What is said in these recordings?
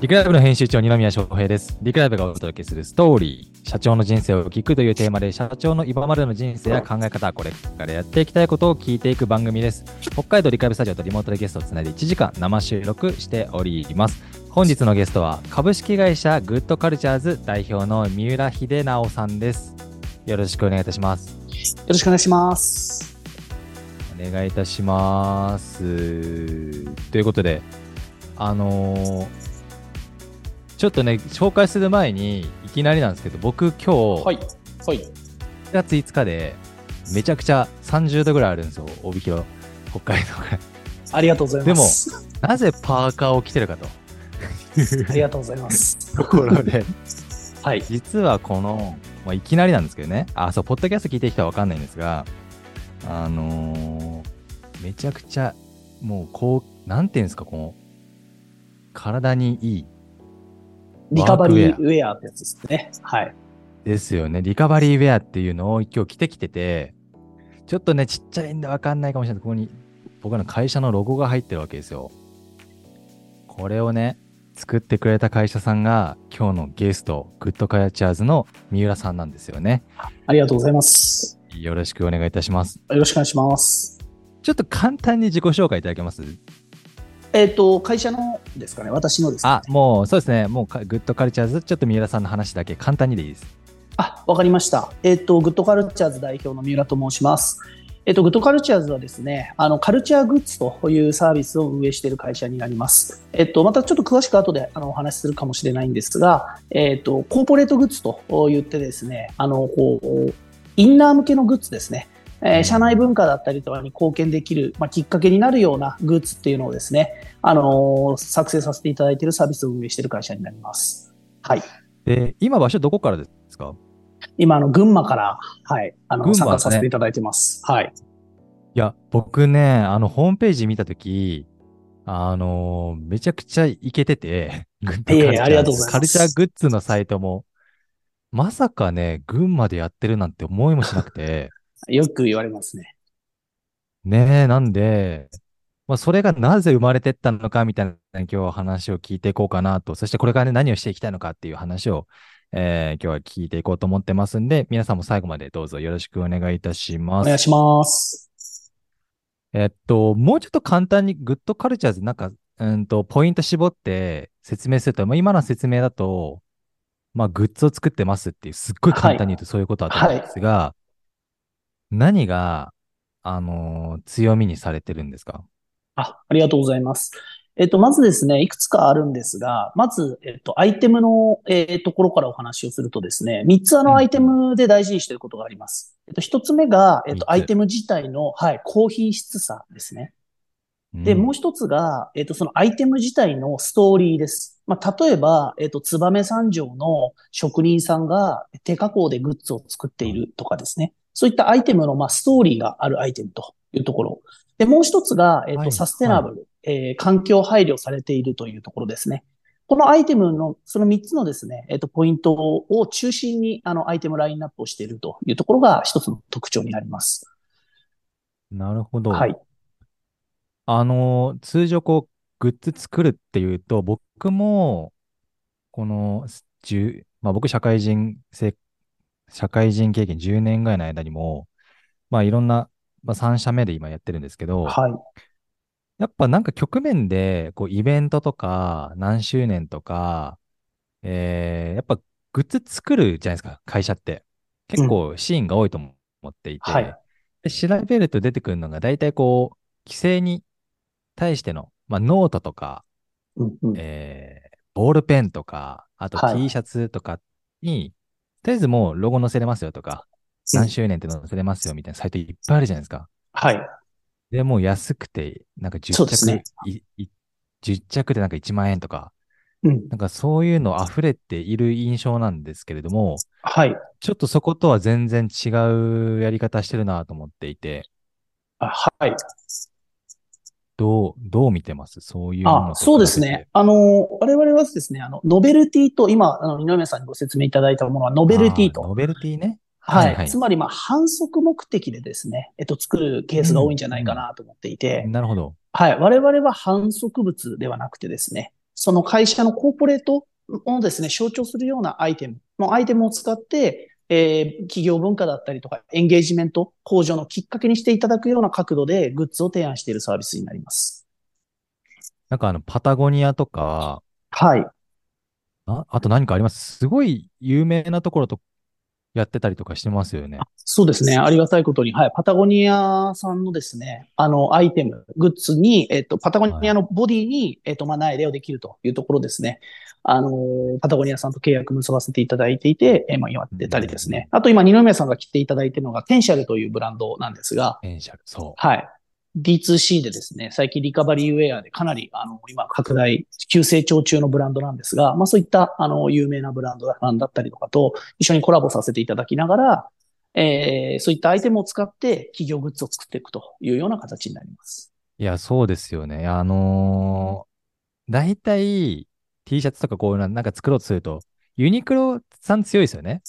リクライブの編集長、二宮翔平です。リクライブがお届けするストーリー、社長の人生を聞くというテーマで、社長の今までの人生や考え方、これからやっていきたいことを聞いていく番組です。北海道リクライブスタジオとリモートでゲストをつないで1時間生収録しております。本日のゲストは、株式会社グッドカルチャーズ代表の三浦秀直さんです。よろしくお願いいたします。よろしくお願いします。お願いいたします。ということで、あのーちょっとね、紹介する前に、いきなりなんですけど、僕今日、はい。はい。1月5日で、めちゃくちゃ30度ぐらいあるんですよ、帯広、北海道が。ありがとうございます。なぜパーカーを着てるかと。ありがとうございます。ところで、はい。実はこの、まあ、いきなりなんですけどね、あ、そう、ポッドキャスト聞いてる人はわかんないんですが、あのーめちゃくちゃ、もう、こう、なんていうんですか、この、体にいいリカバリーウェアってやつですね。はい。ですよね。リカバリーウェアっていうのを今日着てきてて、ちょっとね、ちっちゃいんでわかんないかもしれない。ここに僕の会社のロゴが入ってるわけですよ。これをね、作ってくれた会社さんが今日のゲスト、グッドカルチャーズの三浦さんなんですよね。ありがとうございます。よろしくお願いいたします。よろしくお願いします。ちょっと簡単に自己紹介いただけます？えっ、と、会社のですかね、私のですか、あ、もうそうですね。もうかグッドカルチャーズ、ちょっと三浦さんの話だけ簡単にでいいです。あ、わかりました。えっ、と、グッドカルチャーズ代表の三浦と申します。えっ、と、グッドカルチャーズはですね、あの、カルチャーグッズというサービスを運営している会社になります。えっ、と、またちょっと詳しく後であのお話しするかもしれないんですが、えっ、と、コーポレートグッズと言ってですね、あの、こう、インナー向けのグッズですね。えー社内文化だったりとかに貢献できる、まあ、きっかけになるようなグッズっていうのをですね、あのー作成させていただいているサービスを運営している会社になります。はい。で、今場所どこからですか？今、あの、群馬から、はい、あの、ね参加させていただいてます。はい。いや、僕ね、あの、ホームページ見たとき、あのーめちゃくちゃイケてて、グッえありがとうございますカルチャーグッズのサイトも、まさかね、群馬でやってるなんて思いもしなくて、よく言われますね。ねえ、なんで、まあ、それがなぜ生まれてったのかみたいな今日は話を聞いていこうかなと、そしてこれからね、何をしていきたいのかっていう話を、えー今日は聞いていこうと思ってますんで、皆さんも最後までどうぞよろしくお願いいたします。お願いします。えっと、もうちょっと簡単にグッドカルチャーズなんか、うんと、ポイント絞って説明すると、まあ、今の説明だと、まあ、グッズを作ってますっていう、すっごい簡単に言うとそういうことだと思うんですが、何が、あのー強みにされてるんですか？あ、ありがとうございます。えっと、まずですね、いくつかあるんですが、まず、えっと、アイテムの、えーところからお話をするとですね、3つあうんのアイテムで大事にしていることがあります。えっと、1つ目が、えっ三つと、アイテム自体の、はい、高品質さですね。で、うんもう一つが、えっと、そのアイテム自体のストーリーです。まあ、例えば、えっと、燕三条の職人さんが手加工でグッズを作っているとかですね。そういったアイテムの、まあ、ストーリーがあるアイテムというところ。で、もう一つが、えっと、はいサステナブル、えー環境配慮されているというところですね。このアイテムの、その3つのですね、えっと、ポイントを中心に、あの、アイテムラインナップをしているというところが一つの特徴になります。なるほど。はい。あのー通常こう、グッズ作るっていうと、僕も、この、10まあ僕社会人生、社会人経験10年ぐらいの間にも、まあいろんな、まあ3社目で今やってるんですけど、はい。やっぱなんか局面で、こうイベントとか、何周年とか、えー、やっぱグッズ作るじゃないですか、会社って。結構シーンが多いと思っていて、はい。で調べると出てくるのが、大体こう、既製に対しての、まあノートとか、うんうん。えー、ボールペンとか、あとはい。T シャツとかに、とりあえずもうロゴ載せれますよとか、うん何周年って載せれますよみたいなサイトいっぱいあるじゃないですか。はい。で、もう安くて、なんか10着、ですねいい10着でなんか1万円とか、うん。なんかそういうの溢れている印象なんですけれども、はい。ちょっとそことは全然違うやり方してるなと思っていて、あはい。どう、どう見てます？そういうのあ、とそうですね。。あの、我々はですね、あの、ノベルティと、今、あの、二宮さんにご説明いただいたものは、ノベルティと。ノベルティね。はい。つまり、まあ、反則目的でですね、えっと、作るケースが多いんじゃないかなと思っていて、なるほど。はい。我々は反則物ではなくてですね、その会社のコーポレートをですね、象徴するようなアイテム、もうアイテムを使って、えー、企業文化だったりとか、エンゲージメント向上のきっかけにしていただくような角度でグッズを提案しているサービスになります。なんかあの、パタゴニアとか、はい。ああと何かあります？すごい有名なところとやってたりとかしてますよね。そうですね。ありがたいことに、はい。パタゴニアさんのですね、あの、アイテム、グッズに、えっと、パタゴニアのボディに、はい、えっと、まあ、苗レをできるというところですね。あの、パタゴニアさんと契約結ばせていただいていて、えー、まあ、やってたりですね。あと今、二宮さんが着ていただいているのが、テンシャルというブランドなんですが、テンシャル、そう。はい。D2C でですね、最近リカバリーウェアでかなり、あの、今拡大、急成長中のブランドなんですが、まあそういった、あの、有名なブランドだったりとかと一緒にコラボさせていただきながら、えー、そういったアイテムを使って企業グッズを作っていくというような形になります。いや、そうですよね。あのー、大体 T シャツとかこういうのなんか作ろうとすると、ユニクロさん強いですよね。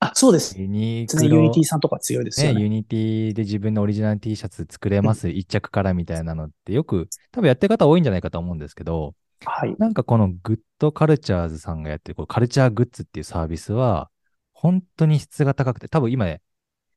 あ、そうです。ユニクロ。ユニティさんとか強いですよね。ねユニティで自分のオリジナル T シャツ作れます、一着からみたいなのってよく、多分やってる方多いんじゃないかと思うんですけど、はい。なんかこのグッドカルチャーズさんがやってるこカルチャーグッズっていうサービスは、本当に質が高くて、多分今ね、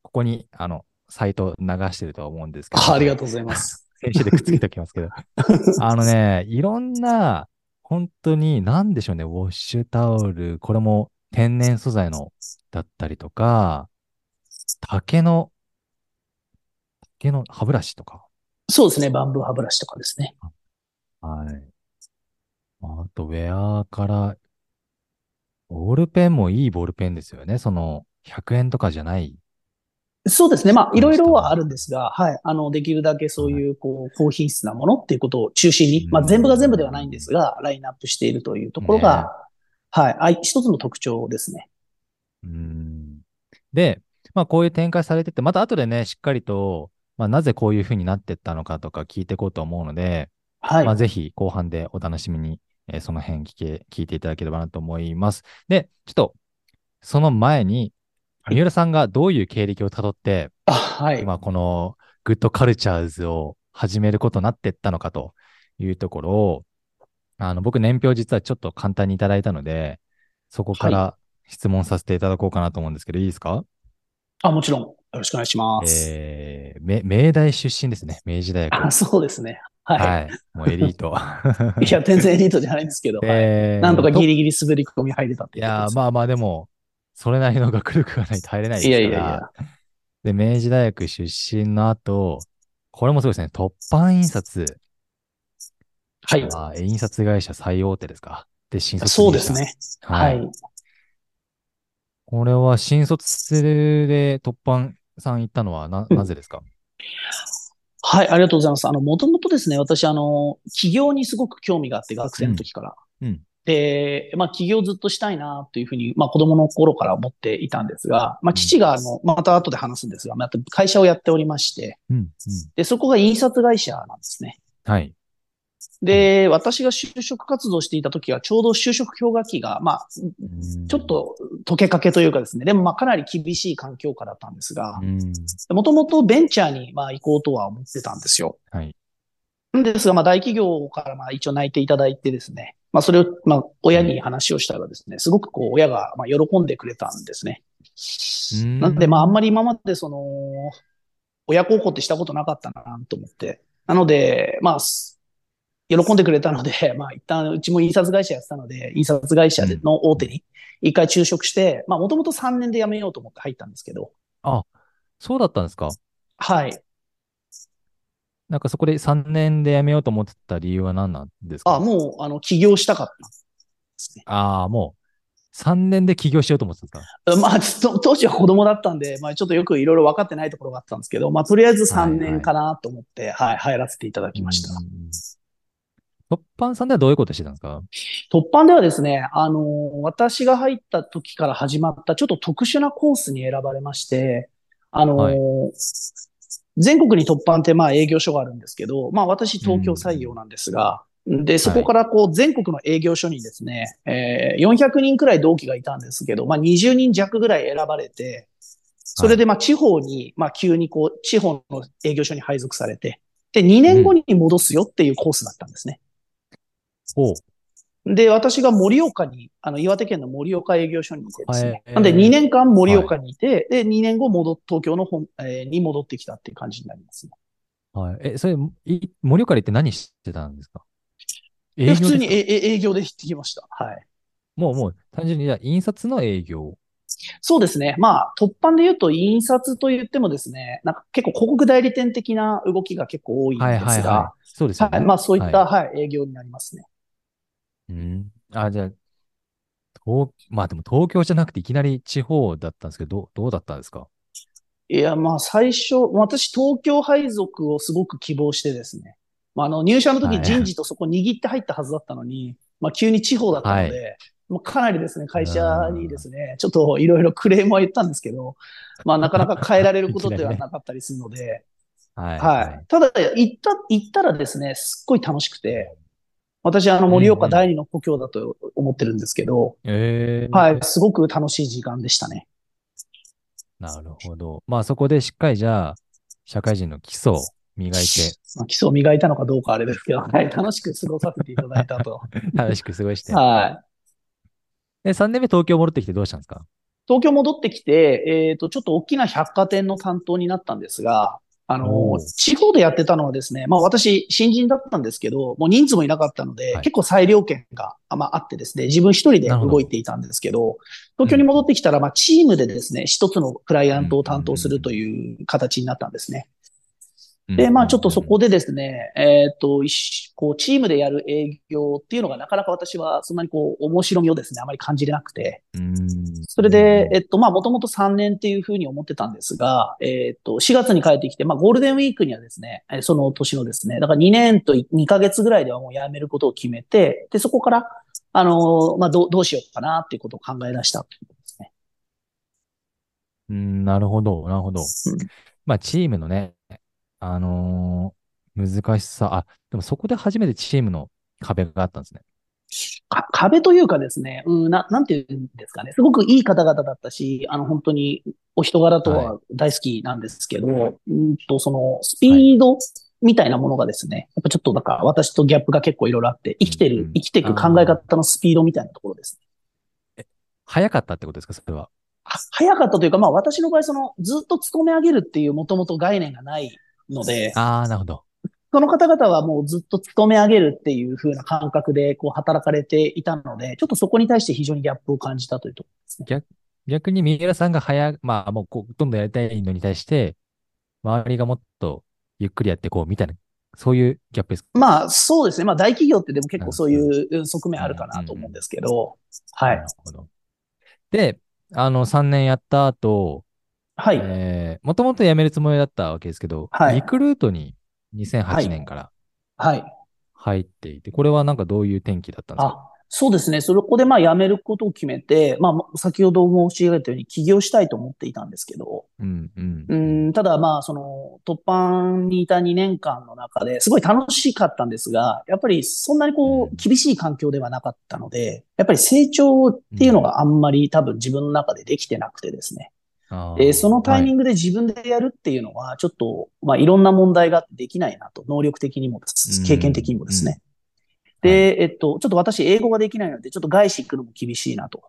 ここに、あの、サイト流してるとは思うんですけど。あありがとうございます。編集でくっつけておきますけど。あのね、いろんな、本当に、なんでしょうね、ウォッシュタオル、これも天然素材のだったりとか、竹の、竹の歯ブラシとか。そうですね、バンブー歯ブラシとかですね。はい。あと、ウェアから、ボールペンもいいボールペンですよね。その、100円とかじゃない。そうですね。まあ、いろいろはあるんですが、はい。あの、できるだけそういう、こう、高品質なものっていうことを中心に、まあ、全部が全部ではないんですが、ラインナップしているというところが、ね、はい。一つの特徴ですね。うん。で、まあこういう展開されてて、また後でね、しっかりと、まあなぜこういうふうになってったのかとか聞いていこうと思うので、はい。まあぜひ後半でお楽しみに、えー、その辺聞け、聞いていただければなと思います。で、ちょっと、その前に、三浦さんがどういう経歴をたどって、あはい。今このグッドカルチャーズを始めることになっていったのかというところを、あの、僕年表実はちょっと簡単にいただいたので、そこから質問させていただこうかなと思うんですけど、いいですか？あ、もちろん。よろしくお願いします。えー、明大出身ですね。明治大学。あそうですね。はい。はい。もうエリート。いや、全然エリートじゃないんですけど、えー、なんとかギリギリ滑り込み入れたっていや、まあまあでも、それなりの学力がないと入れないですから。いやいやいや。で、明治大学出身の後、これもそうですね、突版印刷。はい。あ印刷会社最大手ですか？で、新卒そうですね。はい。はいこれは新卒で突版さん行ったのはな、なぜですか？はい、ありがとうございます。あの、もともとですね、私、あの、起業にすごく興味があって、学生の時から。うん。うん、で、まあ、起業ずっとしたいな、というふうに、まあ、子供の頃から思っていたんですが、まあ、父が、あの、また後で話すんですが、また会社をやっておりまして、うん、うん。で、そこが印刷会社なんですね。はい。で、私が就職活動していた時は、ちょうど就職氷河期が、まあ、ちょっと溶けかけというかですね、でもまあかなり厳しい環境下だったんですが、もともとベンチャーにまあ行こうとは思ってたんですよ。はい。ですが、まあ大企業からまあ一応泣いていただいてですね、まあそれをまあ親に話をしたらですね、すごくこう親がまあ喜んでくれたんですね。なんでまああんまり今までその、親孝行ってしたことなかったなと思って。なので、まあ、喜んでくれたので、まあ一旦うちも印刷会社やってたので、印刷会社の大手に一回就職して、まあもともと3年で辞めようと思って入ったんですけど。あ、そうだったんですか？はい。なんかそこで3年で辞めようと思ってた理由は何なんですか？あ、もう、あの、起業したかったね。ああ、もう、3年で起業しようと思ってたんですか？まあ、当時は子供だったんで、まあちょっとよくいろいろ分かってないところがあったんですけど、まあとりあえず3年かなと思って、はい、はい、はい、入らせていただきました。突版さんではどういうことしてたんですか？突版ではですね、あの、私が入った時から始まったちょっと特殊なコースに選ばれまして、あの、はい、全国に突版ってまあ営業所があるんですけど、まあ私東京採用なんですが、うん、で、そこからこう全国の営業所にですね、えー、400人くらい同期がいたんですけど、まあ20人弱ぐらい選ばれて、それでまあ地方に、まあ急にこう地方の営業所に配属されて、で、2年後に戻すよっていうコースだったんですね。ほう。で、私が盛岡に、あの、岩手県の盛岡営業所にいてですね。はいなんで2年間盛岡にいて、で、2年後戻っ、東京の本、えーに戻ってきたっていう感じになりますね。はい。え、それ、い盛岡でって何してたんですか？営普通に営業で行ってきました。はい。もう、もう、単純に、じゃあ印刷の営業。そうですね。まあ、突版で言うと、印刷と言ってもですね、なんか結構広告代理店的な動きが結構多いんですが、はいはいはい。そうですよね。はいまあそういった、ははい、営業になりますね。いうん。あ、じゃあ、東、まあでも東京じゃなくていきなり地方だったんですけど、どう、どうだったんですか？いや、まあ最初、私東京配属をすごく希望してですね。まああの入社のはい時人事とそこ握って入ったはずだったのに、まあ急に地方だったので、もうかなりですね、会社にですね、ちょっといろいろクレームは言ったんですけど、まあなかなか変えられることではなかったりするので、はい。はい。ただ、行った、行ったらですね、すっごい楽しくて、私、あの、盛岡第二の故郷だと思ってるんですけど、ええはい、すごく楽しい時間でしたね。なるほど。まあそこでしっかりじゃあ、社会人の基礎を磨いて、まあ基礎を磨いたのかどうかあれですけど、はい、楽しく過ごさせていただいたと。楽しく過ごして。はい。で、3年目東京戻ってきてどうしたんですか？東京戻ってきて、えっ、と、ちょっと大きな百貨店の担当になったんですが、あの地方でやってたのはですね、まあ私、新人だったんですけど、もう人数もいなかったので、はい。結構裁量権が、あまあ、あってですね、自分一人で動いていたんですけど、東京に戻ってきたら、まあチームでですね、一つのクライアントを担当するという形になったんですね。で、まあちょっとそこでですね、えっ、と、一緒こう、チームでやる営業っていうのがなかなか私はそんなにこう、面白みをですね、あまり感じれなくて、うん。それで、えっと、まあ、もともと3年っていうふうに思ってたんですが、えっと、4月に帰ってきて、まあ、ゴールデンウィークにはですね、えその年のですね、だから2年と2ヶ月ぐらいではもう辞めることを決めて、で、そこから、あの、まあ、どう、どうしようかなっていうことを考え出したということですね。うん、なるほど、なるほど。うんまあ、チームのね、あのー難しさ、あ、でもそこで初めてチームの壁があったんですね。か壁というかですね、うん、な、なんていうんですかね、すごくいい方々だったし、あの、本当にお人柄とは大好きなんですけど、うんと、その、スピードみたいなものがですね、やっぱちょっとなんか私とギャップが結構いろいろあって、生きてる生きていく考え方のスピードみたいなところですね。早かったってことですか、それは。は早かったというか、まあ私の場合、その、ずっと勤め上げるっていうもともと概念がないので、ああ、なるほど。その方々はもうずっと勤め上げるっていう風な感覚でこう働かれていたので、ちょっとそこに対して非常にギャップを感じたというところですね。逆に三浦さんが早、まあもうこうどんどんやりたいのに対して、周りがもっとゆっくりやってこうみたいな、そういうギャップですか？まあそうですね。まあ大企業ってでも結構そういう側面あるかなと思うんですけど、はないる。ほど。で、あの、3年やった後、はい。えー、もともと辞めるつもりだったわけですけど、はいリクルートには2008い年からはい。入っていて、これはなんかどういう転機だったんですか？あ、そうですね。そこでまあ辞めることを決めて、まあ先ほど申し上げたように起業したいと思っていたんですけど、うん、うん。うん、ただまあその突版にいた2年間の中ですごい楽しかったんですが、やっぱりそんなにこうんう厳しい環境ではなかったので、やっぱり成長っていうのがあんまり多分自分の中でできてなくてですね。で、そのタイミはい。ングで自分でやるっていうのは、ちょっと、まあ、いろんな問題があってできないなと、能力的にも経験的にもですね。はで、えっと、ちょっと私、英語ができないので、ちょっと外資行くのも厳しいなと。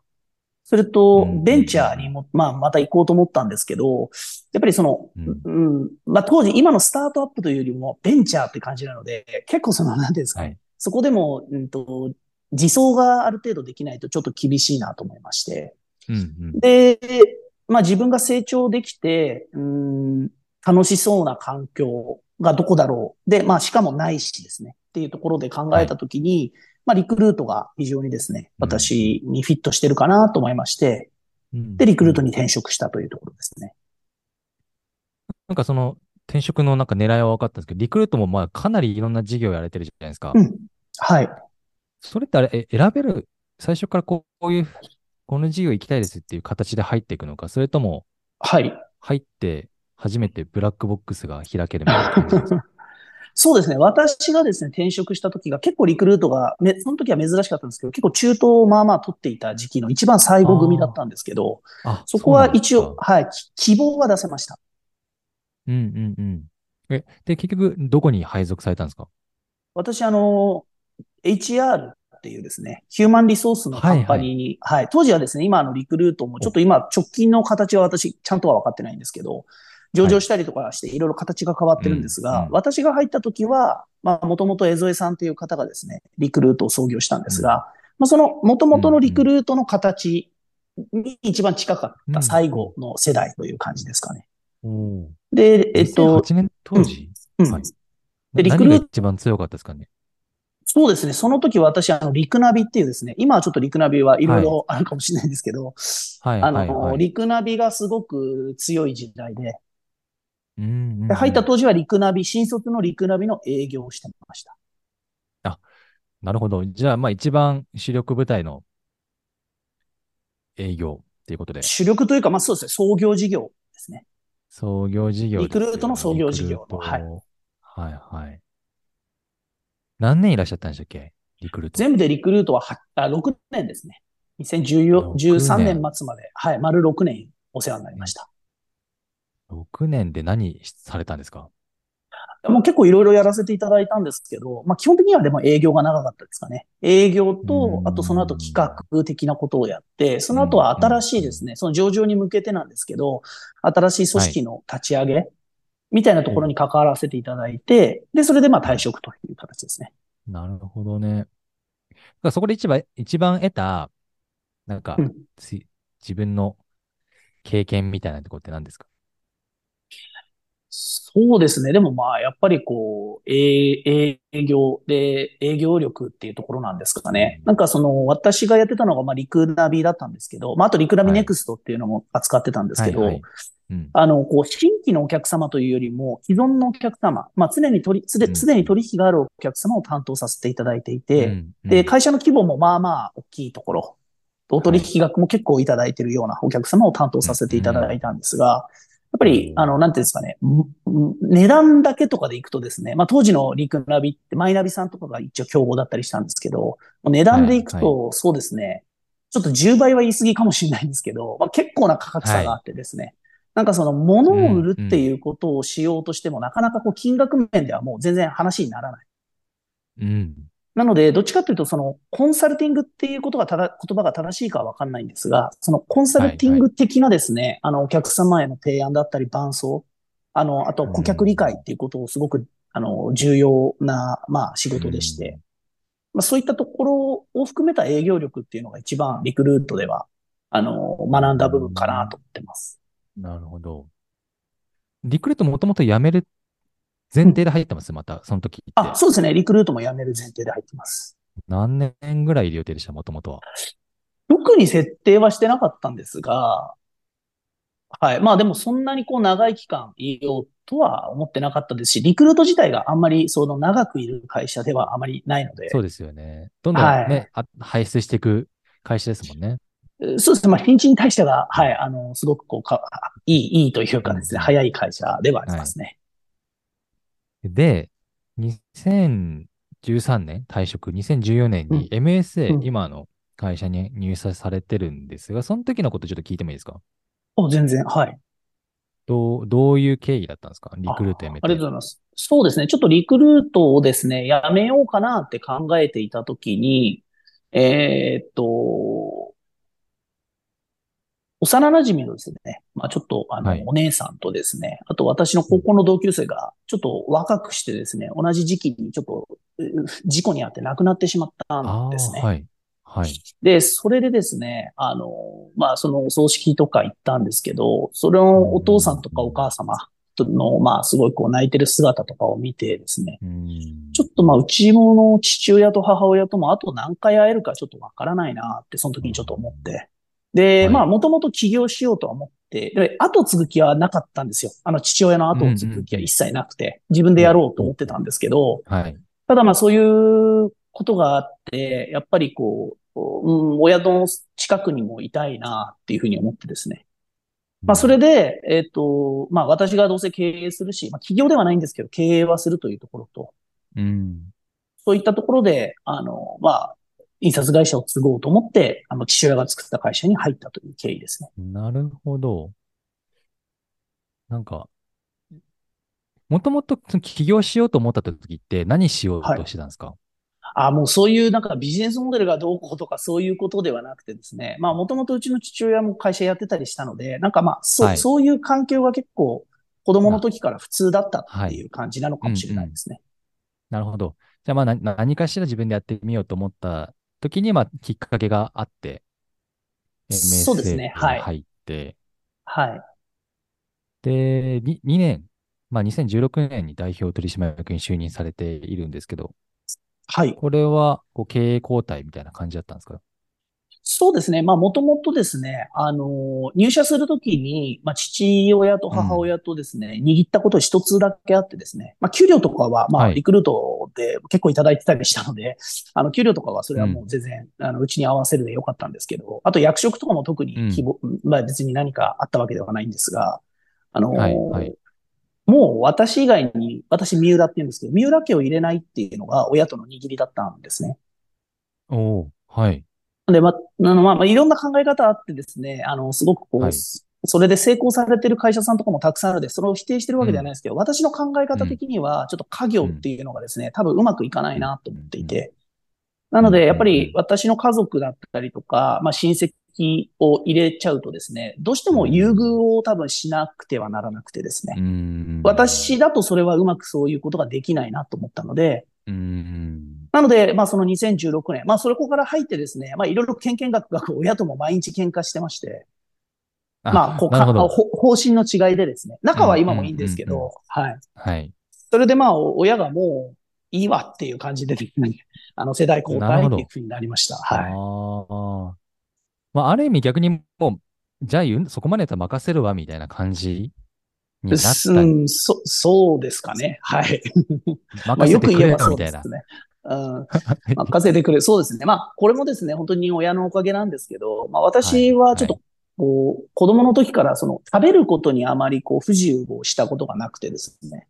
それとうん、ベンチャーにも、まあ、また行こうと思ったんですけど、やっぱりその、うん。うん、まあ、当時、今のスタートアップというよりも、ベンチャーって感じなので、結構その、なんていうんですか、はい。そこでも、うんと、自走がある程度できないとちょっと厳しいなと思いまして。うん、うん。で、まあ自分が成長できて、うん、楽しそうな環境がどこだろう。で、まあしかもないしですね。っていうところで考えたときに、まあリクルートが非常にですね、うん私にフィットしてるかなと思いまして、うんで、リクルートに転職したというところですね。なんかその転職のなんか狙いは分かったんですけど、リクルートもまあかなりいろんな事業やられてるじゃないですか。うん。はい。それってあれ、え選べる、最初からこういう、この事業行きたいですっていう形で入っていくのか、それともはい。入って初めてブラックボックスが開けるみたいな感じですか？そうですね。私がですね、転職した時が結構リクルートが、めその時は珍しかったんですけど、結構中東をまあまあ取っていた時期の一番最後組だったんですけど、あそこは一応、はい、き希望は出せました。うんうんうん。え、で、結局、どこに配属されたんですか？私、あの、HR っていうですね、ヒューマンリソースのカンパニーに、はい、当時はですね、今のリクルートも、ちょっと今直近の形は私ちゃんとは分かってないんですけど、上場したりとかしてい。ろいろ形が変わってるんですが、はいうんうん。私が入った時は、まあ、もともと江添さんという方がですね、リクルートを創業したんですが、まあ、その元々のリクルートの形に一番近かった最後の世代という感じですかね。で、えっと、2008年当時、うん。はい。でリクルー何が一番強かったですかね？そうですね。その時私、あの、リクナビっていうですね、今はちょっとリクナビはいろいろあるかもしれないんですけど、はいあの、はいはい。リクナビがすごく強い時代で、うんうんうんで入った当時はリクナビ、新卒のリクナビの営業をしてました。なるほど。じゃあ、まあ一番主力部隊の営業っていうことで、主力というか、まあそうですね、創業事業ですね。創業事業ね、リクルートの創業事業のリクルートはいはい。何年いらっしゃったんでしたっけ？リクルート。全部でリクルートははあ6年ですね。2014 6年13年末まで、はい、丸6年お世話になりました。6年で何されたんですか？もう結構いろいろやらせていただいたんですけど、まあ基本的にはでも営業が長かったですかね。営業うとん、あとその後企画的なことをやって、その後は新しいですね、その上場に向けてなんですけど、新しい組織の立ち上げみたいなところに関わらせていただいて、で、それでまあ退職という形ですね。なるほどね。そこで一番、一番得た、なんかうん、つ自分の経験みたいなところって何ですか？そうですね。でもまあ、やっぱりこう、営営業で、営業力っていうところなんですかね。うんなんかその、私がやってたのが、まあ、リクナビだったんですけど、まあ、あとリクナビはいネクストっていうのも扱ってたんですけど、はいはいうん。あの、こう、新規のお客様というよりも、既存のお客様、まあ、常に取り、すで、うん。すでに取引があるお客様を担当させていただいていて、うん。うん。で、会社の規模もまあまあ大きいところ、お取引額も結構いただいているようなお客様を担当させていただいたんですが、やっぱり、うん。あの、なんていうんですかね、値段だけとかでいくとですね、まあ当時のリクナビってマイナビさんとかが一応競合だったりしたんですけど、値段でいくはいと、そうですね、ちょっと10倍は言い過ぎかもしれないんですけど、まあ結構な価格差があってですね、なんかその物を売るっていうことをしようとしても、なかなかこう金額面ではもう全然話にならない。うん。なので、どっちかというと、その、コンサルティングっていうことがただ、言葉が正しいかはわかんないんですが、そのコンサルティング的なですね、あの、お客様への提案だったり、伴走、あの、あと顧客理解っていうことをすごく、あの、重要な、まあ、仕事でして、まあ、そういったところを含めた営業力っていうのが一番リクルートでは、あの、学んだ部分かなと思ってます。なるほど。リクルートもともと辞める前提で入ってます、また、その時。あ、そうですね。リクルートも辞める前提で入ってます。何年ぐらいいる予定でした、もともとは。特に設定はしてなかったんですが、はい。まあでもそんなにこう長い期間いようとは思ってなかったですし、リクルート自体があんまりその長くいる会社ではあまりないので、そうですよね。どんどんね、はいあ排出していく会社ですもんね。えそうですね。まあ新陳代謝が、はい、あの、すごくこうか、いい、いいというかですね、うん早い会社ではありますね。で、2013年退職、2014年に MSA、うん今の会社に入社されてるんですが、その時のことちょっと聞いてもいいですか？お、全然、はい。どう、どういう経緯だったんですか？リクルート辞めて。ありがとうございます。そうですね。ちょっとリクルートをですね、やめようかなって考えていたときに、えーっと、幼馴染のですね、まあちょっとあの、はいお姉さんとですね、あと私の高校の同級生がちょっと若くしてですね、同じ時期にちょっとう事故に遭って亡くなってしまったんですね。はい。はい。で、それでですね、あの、まあ、そのお葬式とか行ったんですけど、それのお父さんとかお母様の、まあ、すごいこう泣いてる姿とかを見てですね、うんちょっとまあ、うちもの父親と母親ともあと何回会えるかちょっとわからないなって、その時にちょっと思って。で、はいまあ、もともと起業しようとは思って、で、後継ぐ気はなかったんですよ。あの、父親の後を継ぐ気は一切なくて、自分でやろうと思ってたんですけど、はい。ただまあそういうことがあって、やっぱりこう、うん、親の近くにもいたいなっていうふうに思ってですね。まあそれで、えっ、と、まあ私がどうせ経営するし、まあ企業ではないんですけど、経営はするというところと、うん。そういったところで、あの、まあ、印刷会社を継ごうと思って、あの、父親が作った会社に入ったという経緯ですね。なるほど。なんか、もともと起業しようと思った時って何しようとしてたんですか、あ、もうそういうなんかビジネスモデルがどうこうとかそういうことではなくてですね。まあもともとうちの父親も会社やってたりしたので、なんかまあそ,、はいそういう環境が結構子供の時から普通だったっていう感じなのかもしれないですね。なるほど。じゃあまあな何かしら自分でやってみようと思った時に、まあきっかけがあって、そうですねはいに入って、はい。で、に2年、まあ2016年に代表取締役に就任されているんですけど、はい。これはこう経営交代みたいな感じだったんですか？そうですね。まあ、もともとですね、あの、入社するときに、まあ、父親と母親とですね、握ったこと一つだけあってですね、まあ、給料とかは、まあ、はいリクルートで結構いただいてたりしたので、あの、給料とかはそれはもう全然、あの、うちに合わせるでよかったんですけど、あと役職とかも特に希望、まあ、別に何かあったわけではないんですが、あの、はいはいもう私以外に、私三浦って言うんですけど、三浦家を入れないっていうのが親との握りだったんですね。おおはい。で、まあ、あの、まあ、まあ、いろんな考え方あってですね、あの、すごくこう、はい。それで成功されてる会社さんとかもたくさんあるので、それを否定してるわけではないですけど、私の考え方的には、ちょっと家業っていうのがですね、多分うまくいかないなと思っていて、なので、やっぱり私の家族だったりとか、まあ、親戚を入れちゃうとですね、どうしても優遇を多分しなくてはならなくてですね。う、ん。私だとそれはうまくそういうことができないなと思ったので、うん。なので、まあその2016年、まあそれここから入ってですね、まあいろいろけんけんが親とも毎日喧嘩してまして、まあこうか方針の違いでですね、仲は今もいいんですけうんうんうんど、はい。はい。それでまあ親がもういいわっていう感じでですね、あの世代交代っていうふうになりました。はい。ああ。まあ、ある意味逆にもう、じゃあそこまでやったら任せるわ、みたいな感じになった。うん、そ、そうですかね。はい。まあ任せてくれよよく言えば、そうみたいな。ですね。うん。任せてくれ。そうですね。まあ、これもですね、本当に親のおかげなんですけど、まあ私はちょっと、こう、子供の時からその食べることにあまりこう不自由をしたことがなくてですね、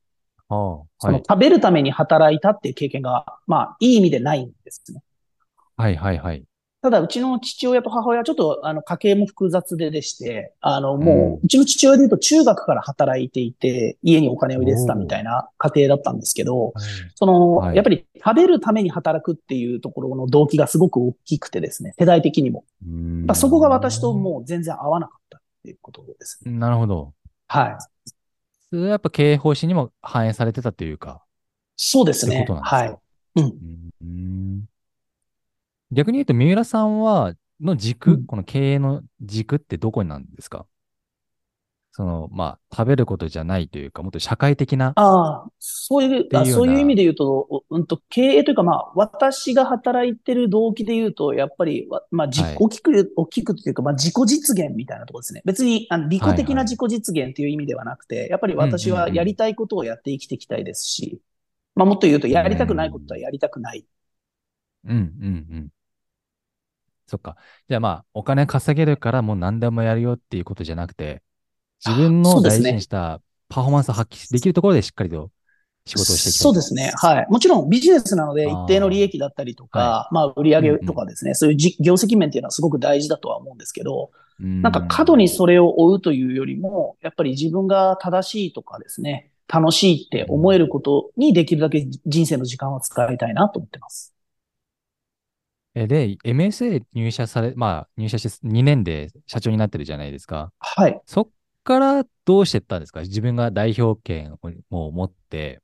ああそはい。の食べるために働いたっていう経験が、まあ、いい意味でないんですね。はいはいはい。ただ、うちの父親と母親はちょっと、あの、家計も複雑ででして、あの、もう、うちの父親で言うと中学から働いていて、家にお金を入れてたみたいな家庭だったんですけど、その、はいやっぱり食べるために働くっていうところの動機がすごく大きくてですね、世代的にも。うんやっぱそこが私ともう全然合わなかったっていうことですね。なるほど。はい。それはやっぱ経営方針にも反映されてたというか。そうですねこと。なんですか？はい。うん。うん逆に言うと、三浦さんは、の軸、うんこの経営の軸ってどこになんですか？その、まあ、食べることじゃないというか、もっと社会的な。ああ、そういう、そういう意味で言うと、おうんと、経営というか、まあ、私が働いてる動機で言うと、やっぱり、わまあ、じはい大きく、大きくというか、まあ、自己実現みたいなところですね。別に、あの利己的な自己実現という意味ではなくて、やっぱり私はやりたいことをやって生きていきたいですし、まあ、もっと言うと、やりたくないことはやりたくない。うん、うん、うん。そっか。じゃあまあ、お金稼げるからもう何でもやるよっていうことじゃなくて、自分の大事にしたパフォーマンスを発揮できるところでしっかりと仕事をしていきたい。そうですね。はい。もちろんビジネスなので一定の利益だったりとか、まあ売り上げとかですね、そういうじ業績面っていうのはすごく大事だとは思うんですけど、うん。なんか過度にそれを追うというよりも、やっぱり自分が正しいとかですね、楽しいって思えることにできるだけ人生の時間を使いたいなと思ってます。えで、MSA 入社され、まあ、入社して2年で社長になってるじゃないですか。はい。そっからどうしてったんですか？自分が代表権を持って、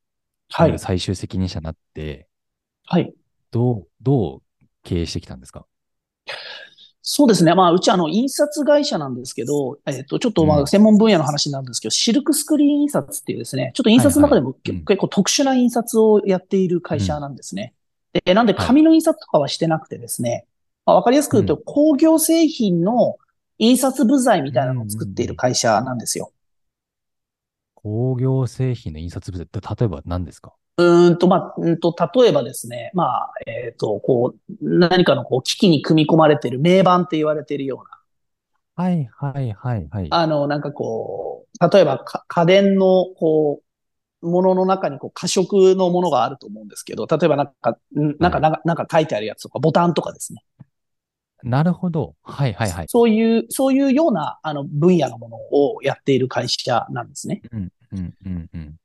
はい。最終責任者になって、はい。どう、どう経営してきたんですか？そうですね。まあ、うちあの、印刷会社なんですけど、えっ、と、ちょっとまうんあ、専門分野の話なんですけど、シルクスクリーン印刷っていうですね、ちょっと印刷の中でも結構特殊な印刷をやっている会社なんですね。で、なんで紙の印刷とかはしてなくてですね、まあ、わかりやすく言うと、工業製品の印刷部材みたいなのを作っている会社なんですよ。工業製品の印刷物って例えば何ですか？うーんと、まあ、うんと、例えばですね、まあ、えっ、と、こう、何かのこう、機器に組み込まれている名板って言われているような、はいはいはいはい。あの、なんかこう、例えばか家電の、こう、ものの中にこう、過色のものがあると思うんですけど、例えばなんか、んなんか、なんか、なんか書いてあるやつとか、ボタンとかですね。なるほど。はいはいはい。そういう、そういうような、あの、分野のものをやっている会社なんですね。うんうんうんうん。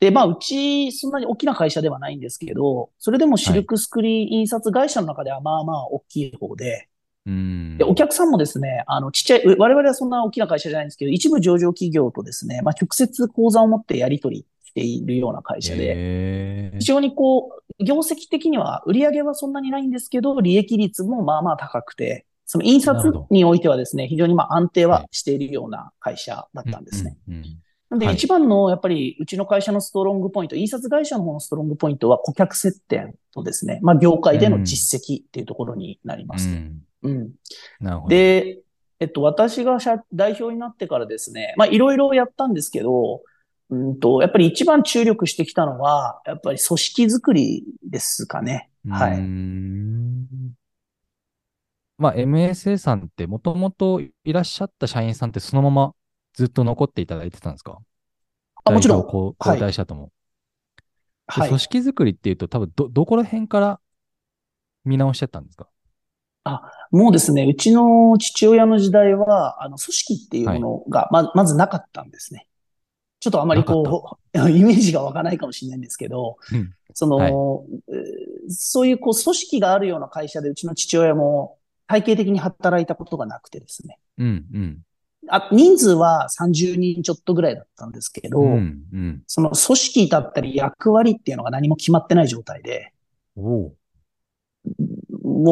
で、まあ、うち、そんなに大きな会社ではないんですけど、それでもシルクスクリーン印刷会社の中ではまあまあ大きい方で、うんで、お客さんもですね、あの、ちっちゃい、う我々はそんな大きな会社じゃないんですけど、一部上場企業とですね、まあ、直接口座を持ってやり取りしているような会社で、非常にこう、業績的には売上はそんなにないんですけど、利益率もまあまあ高くて、その印刷においてはですね、非常にまあ安定はしているような会社だったんですね。うんうんなんではい一番のやっぱりうちの会社のストロングポイント、印刷会社の方のストロングポイントは顧客接点とですね、まあ業界での実績っていうところになります。うんうん。なるほど。で、えっと、私が社代表になってからですね、まあいろいろやったんですけど、うんと、やっぱり一番注力してきたのは、やっぱり組織づくりですかね。はい。んまあ、MSA さんってもともといらっしゃった社員さんってそのままずっと残っていただいてたんですか？あ、もちろん。交代したとも。ではい組。織づくりっていうと多分ど、どこら辺から見直してったんですか？もうですね、うちの父親の時代は、あの、組織っていうものが、ま、まずなかったんですね。ちょっとあまりこう、イメージが湧かないかもしれないんですけど、うんその、はいえーそういうこう、組織があるような会社でうちの父親も体系的に働いたことがなくてですね。うん、うん。あ、人数は30人ちょっとぐらいだったんですけど、うん、うん。その組織だったり役割っていうのが何も決まってない状態で、も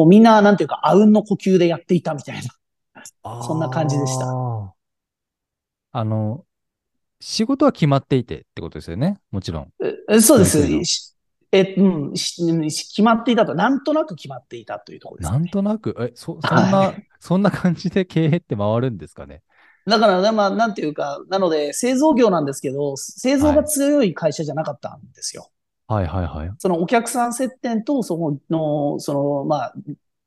うみんななんていうか、あうんの呼吸でやっていたみたいな。そんな感じでしたあの、仕事は決まっていてってことですよね？もちろん。えそうですえ、うん、し決まっていたと、なんとなく決まっていたというところです、ね。なんとなく、え、そ、そんな、はそんな感じで経営って回るんですかね？だから、まあ、なんていうか、なので、製造業なんですけど、製造が強い会社じゃなかったんですよ。はいはいはい。そのお客さん接点と、そこの、その、まあ、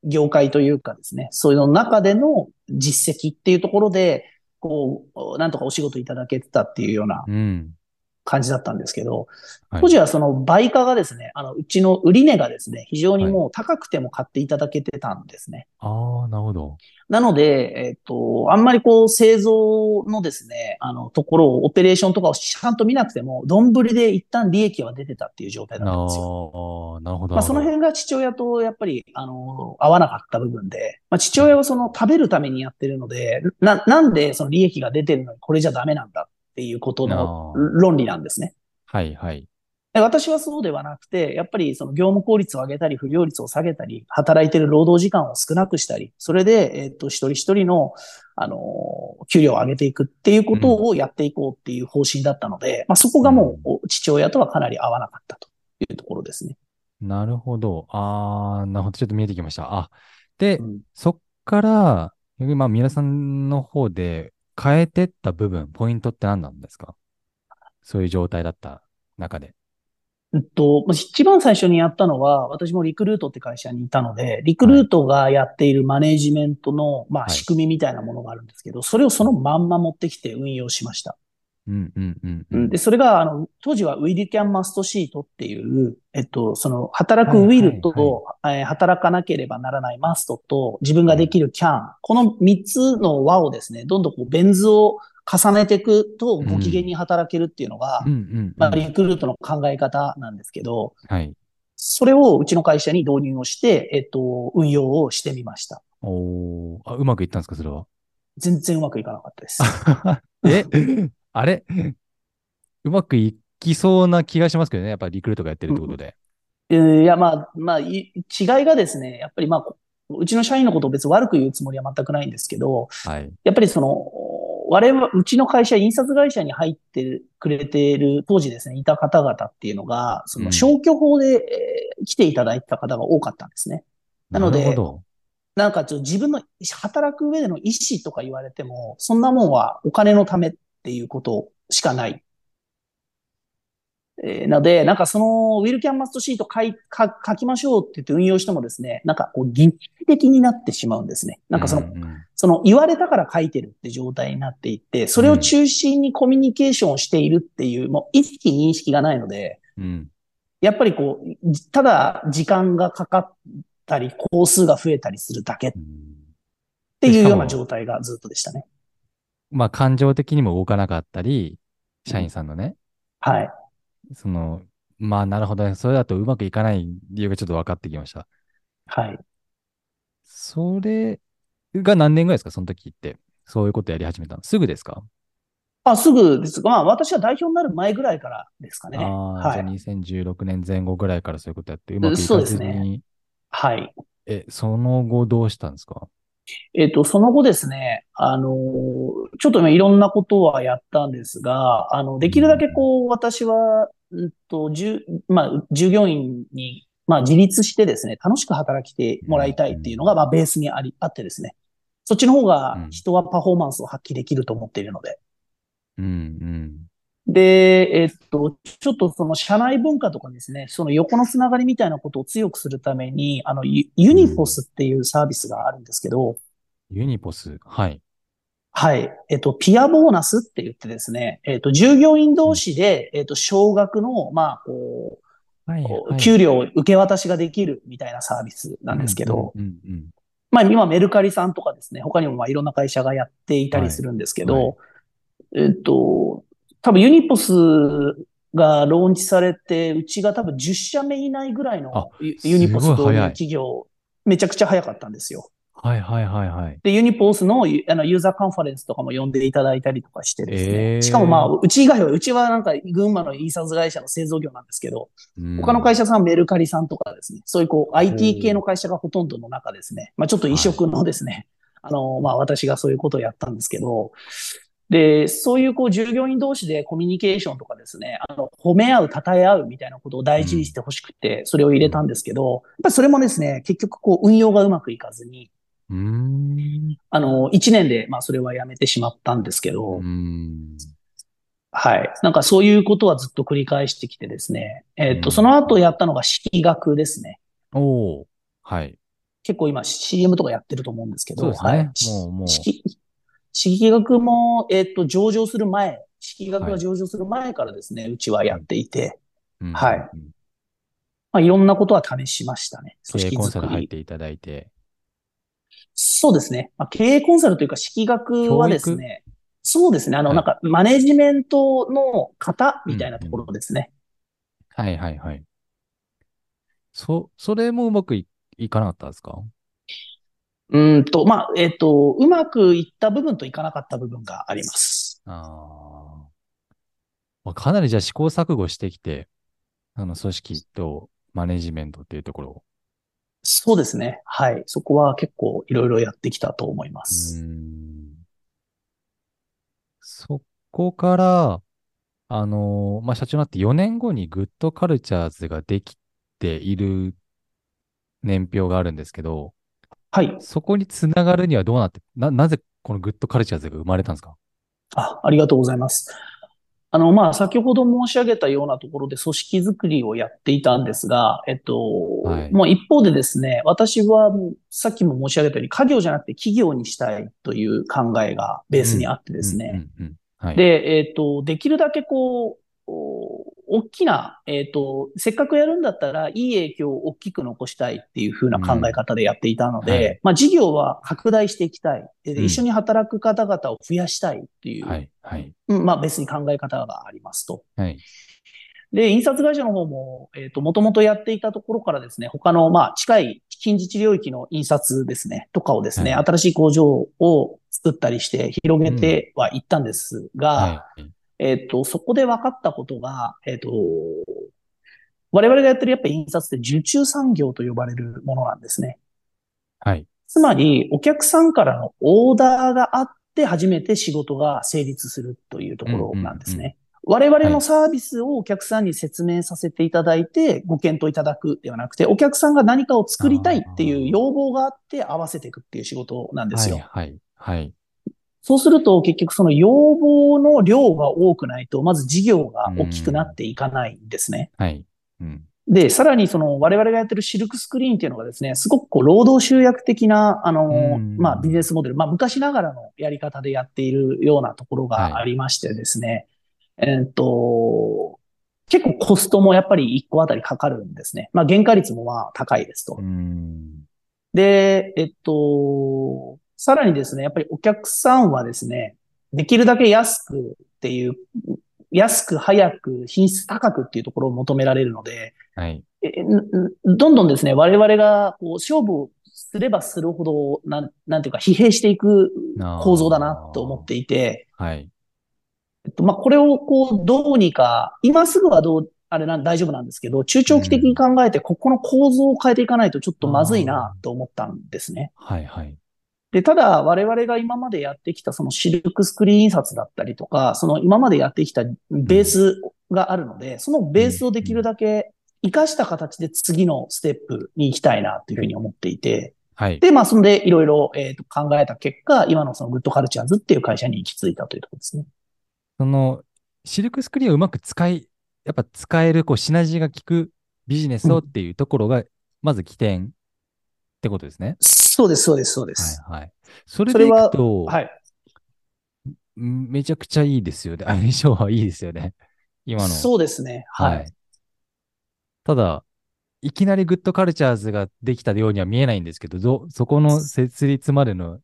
業界というかですね、そういうの中での実績っていうところで、こう、なんとかお仕事いただけてたっていうような。感じだったんですけど、はい当時はその売価がですね、あの、うちの売値がですね、非常にもう高くても買っていただけてたんですね。ああ、なるほど。なので、えっと、あんまりこう製造のですね、あの、ところを、オペレーションとかをちゃんと見なくても、丼で一旦利益は出てたっていう状態だったんですよ。ああ、なるほど。まあ、その辺が父親とやっぱり、あの、合わなかった部分で、まあ、父親はその食べるためにやってるので、な、なんでその利益が出てるのにこれじゃダメなんだっていうことの論理なんですね。はいはい。で私はそうではなくて、やっぱりその業務効率を上げたり、不良率を下げたり、働いてる労働時間を少なくしたり、それで、えっと、一人一人の、あの、給料を上げていくっていうことをやっていこうっていう方針だったので、まあそこがもう、父親とはかなり合わなかったというところですね。なるほど。ああ、なるほど。ちょっと見えてきました。あ、で、うんそっから、まあ、皆さんの方で変えてった部分、ポイントって何なんですか？そういう状態だった中で。えっと、まあ一番最初にやったのは、私もリクルートって会社にいたので、リクルートがやっているマネージメントの、まあ、はい仕組みみたいなものがあるんですけど、それをそのまんま持ってきて運用しました。うんうんうんうんで、それが、あの、当時は Will Can Must シートっていう、えっと、その、働く Will と、えー働かなければならない Must と、自分ができる Can、この3つの輪をですね、どんどんこう、ベン図を重ねていくと、ご機嫌に働けるっていうのが、うんうんうん。まあ、リクルートの考え方なんですけど、はい。それをうちの会社に導入をして、えっと、運用をしてみました。おーあ、うまくいったんですか、それは？全然うまくいかなかったです。え？あれ？うまくいきそうな気がしますけどね。やっぱりリクルートがやってるってことで。えーいや、まあ、まあ、い違いがですね、やっぱりまあ、こうちの社員のことを別に悪く言うつもりは全くないんですけど、はい。やっぱりその、我々、うちの会社、印刷会社に入ってくれている、当時ですね、いた方々っていうのが、そのうん消去法で、えー来ていただいてた方が多かったんですね。なのでるほど。なんかちょっと自分の働く上での意思とか言われても、そんなもんはお金のためっていうことしかない。えーなので、なんかその、ウィルキャンマストシート書いか書きましょうって言って運用してもですね、なんかこう、儀式的になってしまうんですね。なんかその、うんうんその言われたから書いてるって状態になっていって、それを中心にコミュニケーションをしているっていう、もう意識認識がないので、うん。やっぱりこう、じただ時間がかかったり、工数が増えたりするだけっうんていうような状態がずっとでしたね。まあ、感情的にも動かなかったり、社員さんのね。はい。その、まあなるほどね。それだとうまくいかない理由がちょっと分かってきました。はい。それが何年ぐらいですか？その時って。そういうことやり始めたの。すぐですか？あ、すぐですが、まあ私は代表になる前ぐらいからですかね。ああ、はじゃあい。2016年前後ぐらいからそういうことやって、うまくいそうかずですねに、はい。え、その後どうしたんですか？えっと、その後ですね、あのーちょっと今いろんなことはやったんですが、あの、できるだけこう、私は、うんと、じゅ、まあ、従業員に、まあ、自立してですね、楽しく働きてもらいたいっていうのが、まあ、ベースにあり、あってですね。そっちの方が人はパフォーマンスを発揮できると思っているので。うんうん。で、えっと、ちょっとその社内文化とかですね、その横のつながりみたいなことを強くするために、あの、ユユニポスっていうサービスがあるんですけど、ユニポス？はい。はい。えっと、ピアボーナスって言ってですね、えっと、従業員同士で、えっと、少額の、まあ、こはい。う、給料受け渡しができるみたいなサービスなんですけど、うんうんうんまあ、今メルカリさんとかですね、他にもまあいろんな会社がやっていたりするんですけど、はいはえっと、多分ユニポスがローンチされて、うちが多分10社目以内ぐらいあのユユニポス導入すごい早い企業、めちゃくちゃ早かったんですよ。はいはいはいはい。で、ユニポースのユあのユーザーカンファレンスとかも呼んでいただいたりとかしてですね。えー。しかもまあ、うち以外は、うちはなんか群馬の印刷会社の製造業なんですけど、他の会社さんはメルカリさんとかですね、そういうこう IT 系の会社がほとんどの中ですね、まあちょっと異色のですね、あの、まあ私がそういうことをやったんですけど、で、そういうこう従業員同士でコミュニケーションとかですね、あの、褒め合う、称え合うみたいなことを大事にしてほしくて、それを入れたんですけど、やっぱりそれもですね、結局こう運用がうまくいかずに、うーん。あの、一年で、まあ、それはやめてしまったんですけど。はい。なんかそういうことはずっと繰り返してきてですね。えっと、うんその後やったのが式学ですね。おお。はい。結構今 CM とかやってると思うんですけど、そうですねはい。もうもう式、式学も、えっと、上場する前、式学がはい上場する前からですね、うちはやっていて、うんはいうんまあ、いろんなことは試しましたね。組織作コンサル入っり。ていただいて。そうですね。まあ、経営コンサルというか、式学はですね、そうですね。あの、はいなんか、マネジメントの型みたいなところですね。はいはいはい。そ、それもうまくいいかなかったですか？うーんと、まあ、えっと、うまくいった部分といかなかった部分があります。ああ。まあかなりじゃあ試行錯誤してきて、あの、組織とマネジメントっていうところを。そうですね。はい。そこは結構いろいろやってきたと思いまうす。そこから、あのーまあ、社長になって4年後にグッドカルチャーズができている年表があるんですけど、はい。そこにつながるにはどうなって、な、なぜこのグッドカルチャーズが生まれたんですか？あ、ありがとうございます。あの、まあ、先ほど申し上げたようなところで組織づくりをやっていたんですが、えっと、はい。もう一方でですね、私はさっきも申し上げたように、家業じゃなくて企業にしたいという考えがベースにあってですね。で、えっと、できるだけこう、お大きな、えっと、せっかくやるんだったら、いい影響を大きく残したいっていう風な考え方でやっていたので、うんはいまあ、事業は拡大していきたい。でうん一緒に働く方々を増やしたいっていう、はい、はい、うんまあ、別に考え方がありますと。はい。で、印刷会社の方も、えっと、もともとやっていたところからですね、他の、まあ、近い近日領域の印刷ですね、とかをですね、はい新しい工場を作ったりして広げてはいったんですが、はい。えっと、そこで分かったことが、えっと、我々がやってるやっぱり印刷って受注産業と呼ばれるものなんですね。はい。つまり、お客さんからのオーダーがあって初めて仕事が成立するというところなんですね。うんうん我々のサービスをお客さんに説明させていただいてご検討いただくではなくて、お客さんが何かを作りたいっていう要望があって合わせていくっていう仕事なんですよ。はい、はい、はい。そうすると結局その要望の量が多くないと、まず事業が大きくなっていかないんですね。はい。うん。で、さらにその我々がやってるシルクスクリーンっていうのがですね、すごくこう労働集約的な、あのう、んまあビジネスモデル、まあ昔ながらのやり方でやっているようなところはいがありましてですね、えーっと、結構コストもやっぱり1個あたりかかるんですね。まあ原価率もまあ高いですとう。ん。で、えっと、さらにですね、やっぱりお客さんはですね、できるだけ安くっていう安く、早く、品質高くっていうところを求められるので、はい。どんどんですね、我々がこう勝負をすればするほど、なん、なんていうか、疲弊していく構造だなと思っていて、はい。えっと、まあ、これをこう、どうにか、今すぐはどう、あれなん、大丈夫なんですけど、中長期的に考えて、ここの構造を変えていかないとちょっとまずいなと思ったんですね。はい。はい。で、ただ、我々が今までやってきたそのシルクスクリーン印刷だったりとか、その今までやってきたベースがあるので、そのベースをできるだけ活かした形で次のステップに行きたいなというふうに思っていて、はい。で、まあ、そんでいろいろ、えーと考えた結果、今のそのグッドカルチャーズっていう会社に行き着いたというところですね。その、シルクスクリーンをうまく使い、やっぱ使える、こう、シナジーが効くビジネスをっていうところが、まず起点ってことですね。そうです、そうです、そうです。はい。はい。それでいくと、はい。んめちゃくちゃいいですよね。相性はいいですよね。今の。そうですね。はい。はい。ただ、いきなりグッドカルチャーズができたようには見えないんですけど、どそこの設立までの、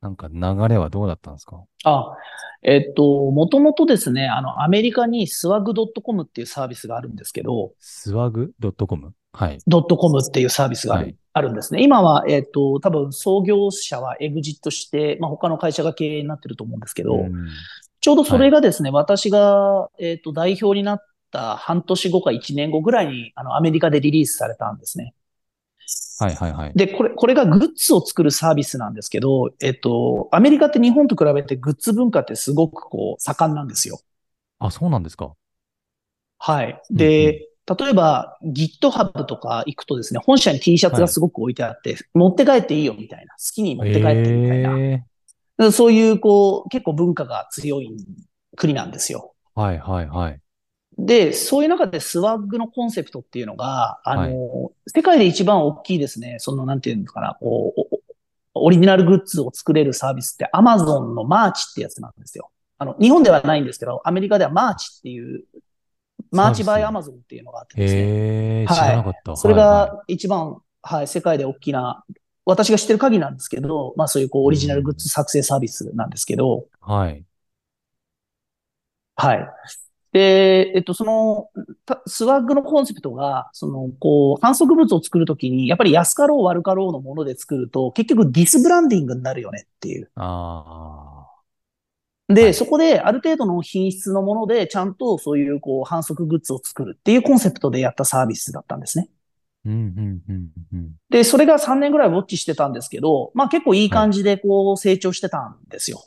なんか流れはどうだったんですか？あ、えっと、もともとですね、あの、アメリカに Swag .com っていうサービスがあるんですけど、スワグ .com? はい。ドットコムっていうサービスがある,、はいあるんですね。今は、えっと、多分創業者はエグジットして、まあ、他の会社が経営になってると思うんですけど、うんちょうどそれがですね、私が、えっと、代表になった半年後か1年後ぐらいに、あの、アメリカでリリースされたんですね。はいはいはい。で、これ、これがグッズを作るサービスなんですけど、えっと、アメリカって日本と比べてグッズ文化ってすごくこう、盛んなんですよ。あ、そうなんですか。はい。で、例えば GitHub とか行くとですね、本社に T シャツがすごく置いてあって、持って帰っていいよみたいな、好きに持って帰ってみたいな、えそういうこう、結構文化が強い国なんですよ。ーはいはいはい。で、そういう中でスワッグのコンセプトっていうのが、あの、はい世界で一番大きいですね、その、なんていうのかな、こう、おオリジナルグッズを作れるサービスって Amazon のマーチってやつなんですよ。あの、日本ではないんですけど、アメリカでは Merch っていう、 Merch by サービ Amazon っていうのがあってですね。へえー、知らなかった。それはいはが一番、はい、世界で大きな、私が知ってる限りなんですけど、まあそういうこうオリジナルグッズ作成サービスなんですけど、い、はい。はい。で、えっと、その、た Swag のコンセプトが、その、こう、販促物を作るときに、やっぱり安かろう悪かろうのもので作ると、結局ディスブランディングになるよねっていう。あで、はいそこである程度の品質のもので、ちゃんとそういう、こう、反則グッズを作るっていうコンセプトでやったサービスだったんですね。で、それが3年ぐらいウォッチしてたんですけど、まあ結構いい感じでこう成長してたんですよ。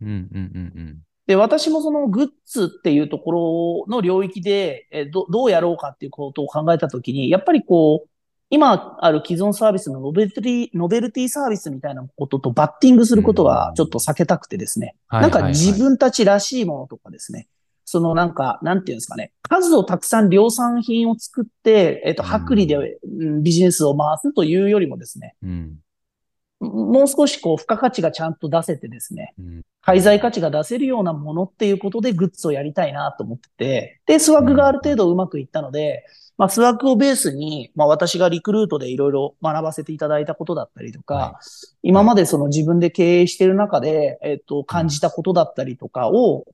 うんうんうんうん。で、私もそのグッズっていうところの領域で、えどどうやろうかっていうことを考えたときに、やっぱりこう、今ある既存サービスのノベルティ、ノベルティサービスみたいなこととバッティングすることはちょっと避けたくてですね。なんか自分たちらしいものとかですね。そのなんか、なんていうんですかね。数をたくさん量産品を作って、えっと、うん薄利でうんビジネスを回すというよりもですね、うんもう少しこう、付加価値がちゃんと出せてですね、うん。介在価値が出せるようなものっていうことでグッズをやりたいなと思ってて、で、スワッグがある程度うまくいったので、まあ、 Swag をベースに、まあ、私がリクルートでいろいろ学ばせていただいたことだったりとか、は今までその自分で経営している中で、えっと、感じたことだったりとかを、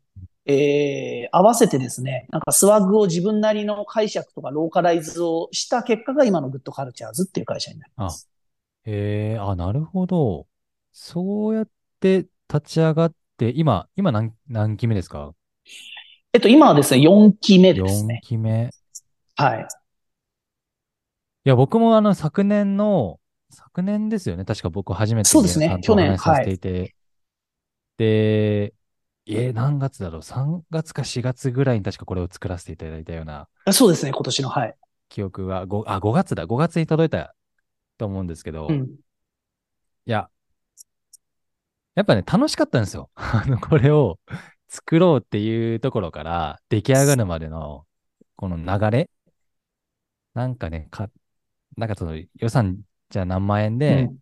えー、合わせてですね、なんか Swag を自分なりの解釈とかローカライズをした結果が今のグッドカルチャーズっていう会社になります。へえ、あ、なるほど。そうやって立ち上がって、今、今何、何期目ですか？えっと、今はですね、4期目です ?4 ね。期目。はい。いや、僕もあの、昨年の、昨年ですよね。確か僕初めてそうですね去年させていて。で、えー、何月だろう ?3 月か4月ぐらいに確かこれを作らせていただいたようなそうですね、今年の、はい。記憶は、5、あ、5月だ。5月に届いたと思うんですけど、いうん。や、やっぱね、楽しかったんですよ。あの、これを作ろうっていうところから出来上がるまでの、この流れ。なんかね、か、なんかその予算じゃあ何万円で、うん。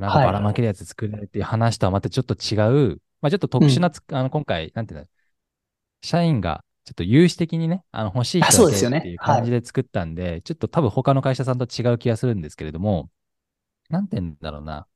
なんかばらまけるやつ作れるっていう話とはまたちょっと違う、まあちょっと特殊なつ、あの、今回、なんていうの、社員がちょっと有志的にね、あの、欲しいあ人っていう感じで作ったんで、ちょっと多分他の会社さんと違う気がするんですけれども、なんて言うんだろうな。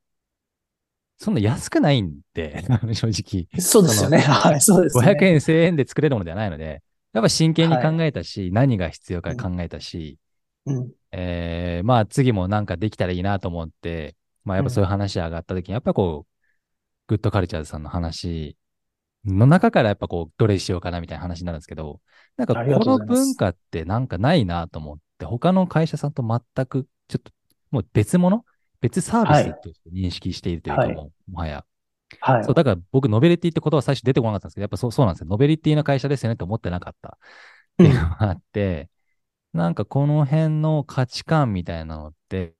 そんな安くないんで、正直。そうですよね。はい、そうですね。500円、1000円で作れるものではないので、やっぱ真剣に考えたし、はい、何が必要か考えたし、うん、えー、まあ次もなんかできたらいいなと思って、まあやっぱそういう話上がった時に、やっぱこう、グッドカルチャーズさんの話の中からやっぱこう、どれしようかなみたいな話になるんですけど、なんかこの文化ってなんかないなと思って、他の会社さんと全くちょっともう別物別サービスとして認識しているというか、もう、もはや。はい。そう、だから僕、ノベリティって言葉最初出てこなかったんですけど、やっぱそうそうなんですよ。ノベリティの会社ですよねって思ってなかったっていうのがあって、うん、なんかこの辺の価値観みたいなのって、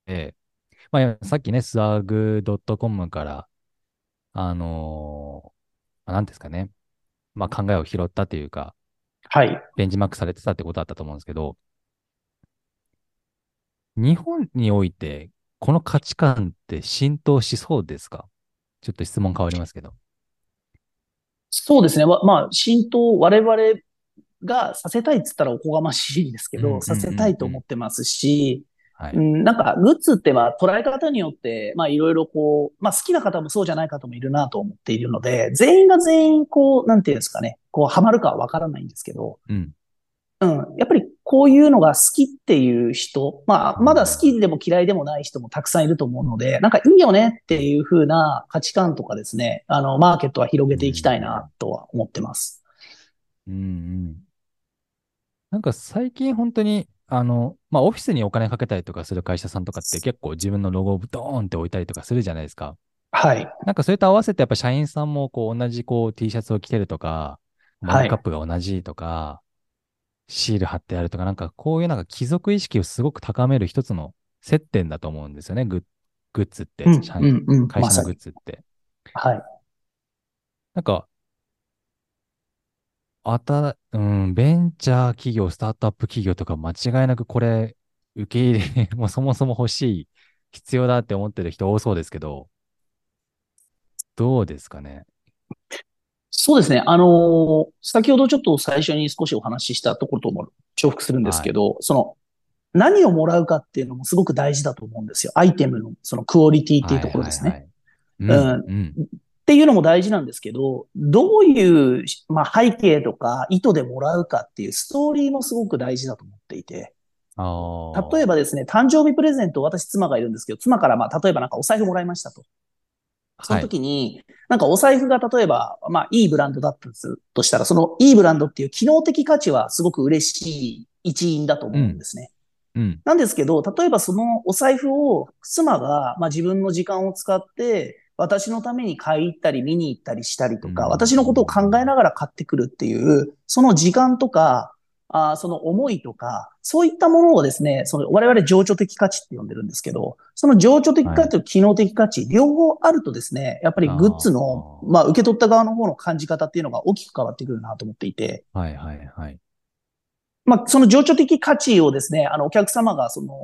まあ、さっきね、スワグ .com から、あのー、なんですかね、まあ考えを拾ったというか、はい。ベンチマークされてたってことだったと思うんですけど、日本において、この価値観って浸透しそうですか？ちょっと質問変わりますけど。そうですね。まあ、浸透、我々がさせたいっつったらおこがましいんですけど、させたいと思ってますし、はい、うん、なんか、グッズってまあ捉え方によって、まあいろいろこう、まあ好きな方もそうじゃない方もいるなと思っているので、全員が全員こう、なんていうんですかね、こうハマるかはわからないんですけど、うん。うん。やっぱりこういうのが好きっていう人、まあ、まだ好きでも嫌いでもない人もたくさんいると思うので、なんかいいよねっていう風な価値観とかですね、あの、マーケットは広げていきたいなとは思ってます。うん、うん。なんか最近本当に、あの、まあ、オフィスにお金かけたりとかする会社さんとかって結構自分のロゴをドーンって置いたりとかするじゃないですか。はい。なんかそれと合わせてやっぱ社員さんもこう同じこう T シャツを着てるとか、マグカップが同じとか、シール貼ってあるとか、なんかこういうなんか貴族意識をすごく高める一つの接点だと思うんですよね、グッグッズって、うんうんうん、会社のグッズって。ま、はい。なんか、あた、うん、ベンチャー企業、スタートアップ企業とか間違いなくこれ受け入れ、もうそもそも欲しい、必要だって思ってる人多そうですけど、どうですかね？そうですね。あのー、先ほどちょっと最初に少しお話ししたところとも重複するんですけど、はい、その、何をもらうかっていうのもすごく大事だと思うんですよ。アイテムのそのクオリティっていうところですね。っていうのも大事なんですけど、どういう、まあ、背景とか意図でもらうかっていうストーリーもすごく大事だと思っていて。例えばですね、誕生日プレゼント、私妻がいるんですけど、妻からまあ、例えばなんかお財布もらいましたと。その時に、はい、なんかお財布が例えば、まあいいブランドだったとしたら、そのいいブランドっていう機能的価値はすごく嬉しい一因だと思うんですね。うん、なんですけど、例えばそのお財布を妻が、まあ、自分の時間を使って私のために買い入ったり見に行ったりしたりとか、私のことを考えながら買ってくるっていう、その時間とか、あその思いとか、そういったものをですね、その我々情緒的価値って呼んでるんですけど、その情緒的価値と機能的価値、はい、両方あるとですね、やっぱりグッズの、まあ受け取った側の方の感じ方っていうのが大きく変わってくるなと思っていて。はいはいはい。まあ、その情緒的価値をですね、あの、お客様が、その、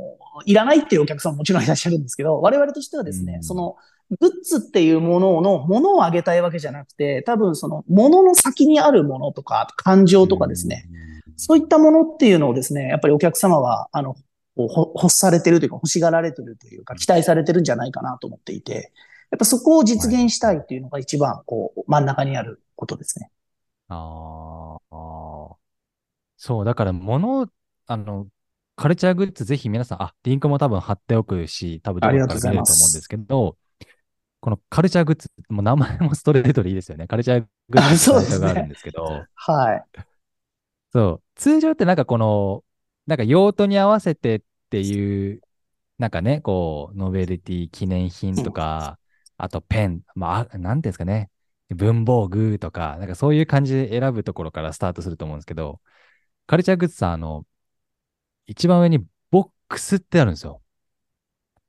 いらないっていうお客様ももちろんいらっしゃるんですけど、我々としてはですね、うん、その、グッズっていうものの、ものをあげたいわけじゃなくて、多分その、ものの先にあるものとか、感情とかですね、うんそういったものっていうのをですね、やっぱりお客様は、あの、欲されてるというか、欲しがられてるというか、期待されてるんじゃないかなと思っていて、やっぱそこを実現したいっていうのが一番、こう、真ん中にあることですね。ああ。そう、だから物、あの、カルチャーグッズぜひ皆さん、あ、リンクも多分貼っておくし、多分どこか見れると思うんですけど、このカルチャーグッズ、もう名前もストレートでいいですよね。カルチャーグッズのがあるんですけど、ね、はい。そう。通常ってなんかこの、なんか用途に合わせてっていう、なんかね、こう、ノベルティ記念品とか、あとペン、まあ、なんていうんですかね、文房具とか、なんかそういう感じで選ぶところからスタートすると思うんですけど、カルチャーグッズさん、あの、一番上にボックスってあるんですよ。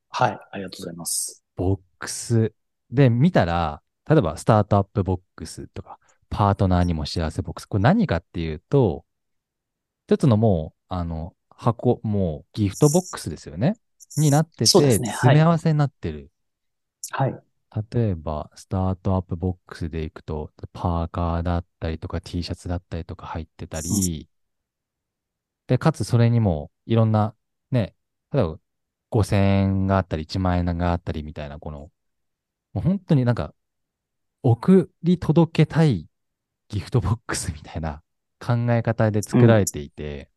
はい、ありがとうございます。ボックス。で、見たら、例えばスタートアップボックスとか、パートナーにも幸せボックス。これ何かっていうと、一つのもう、あの、箱、もうギフトボックスですよね。になってて、詰め合わせになってる。はい。例えば、スタートアップボックスでいくと、パーカーだったりとか T シャツだったりとか入ってたり、うん、で、かつそれにもいろんな、ね、例えば5000円があったり1万円があったりみたいな、この、もう本当になんか、送り届けたいギフトボックスみたいな考え方で作られていて、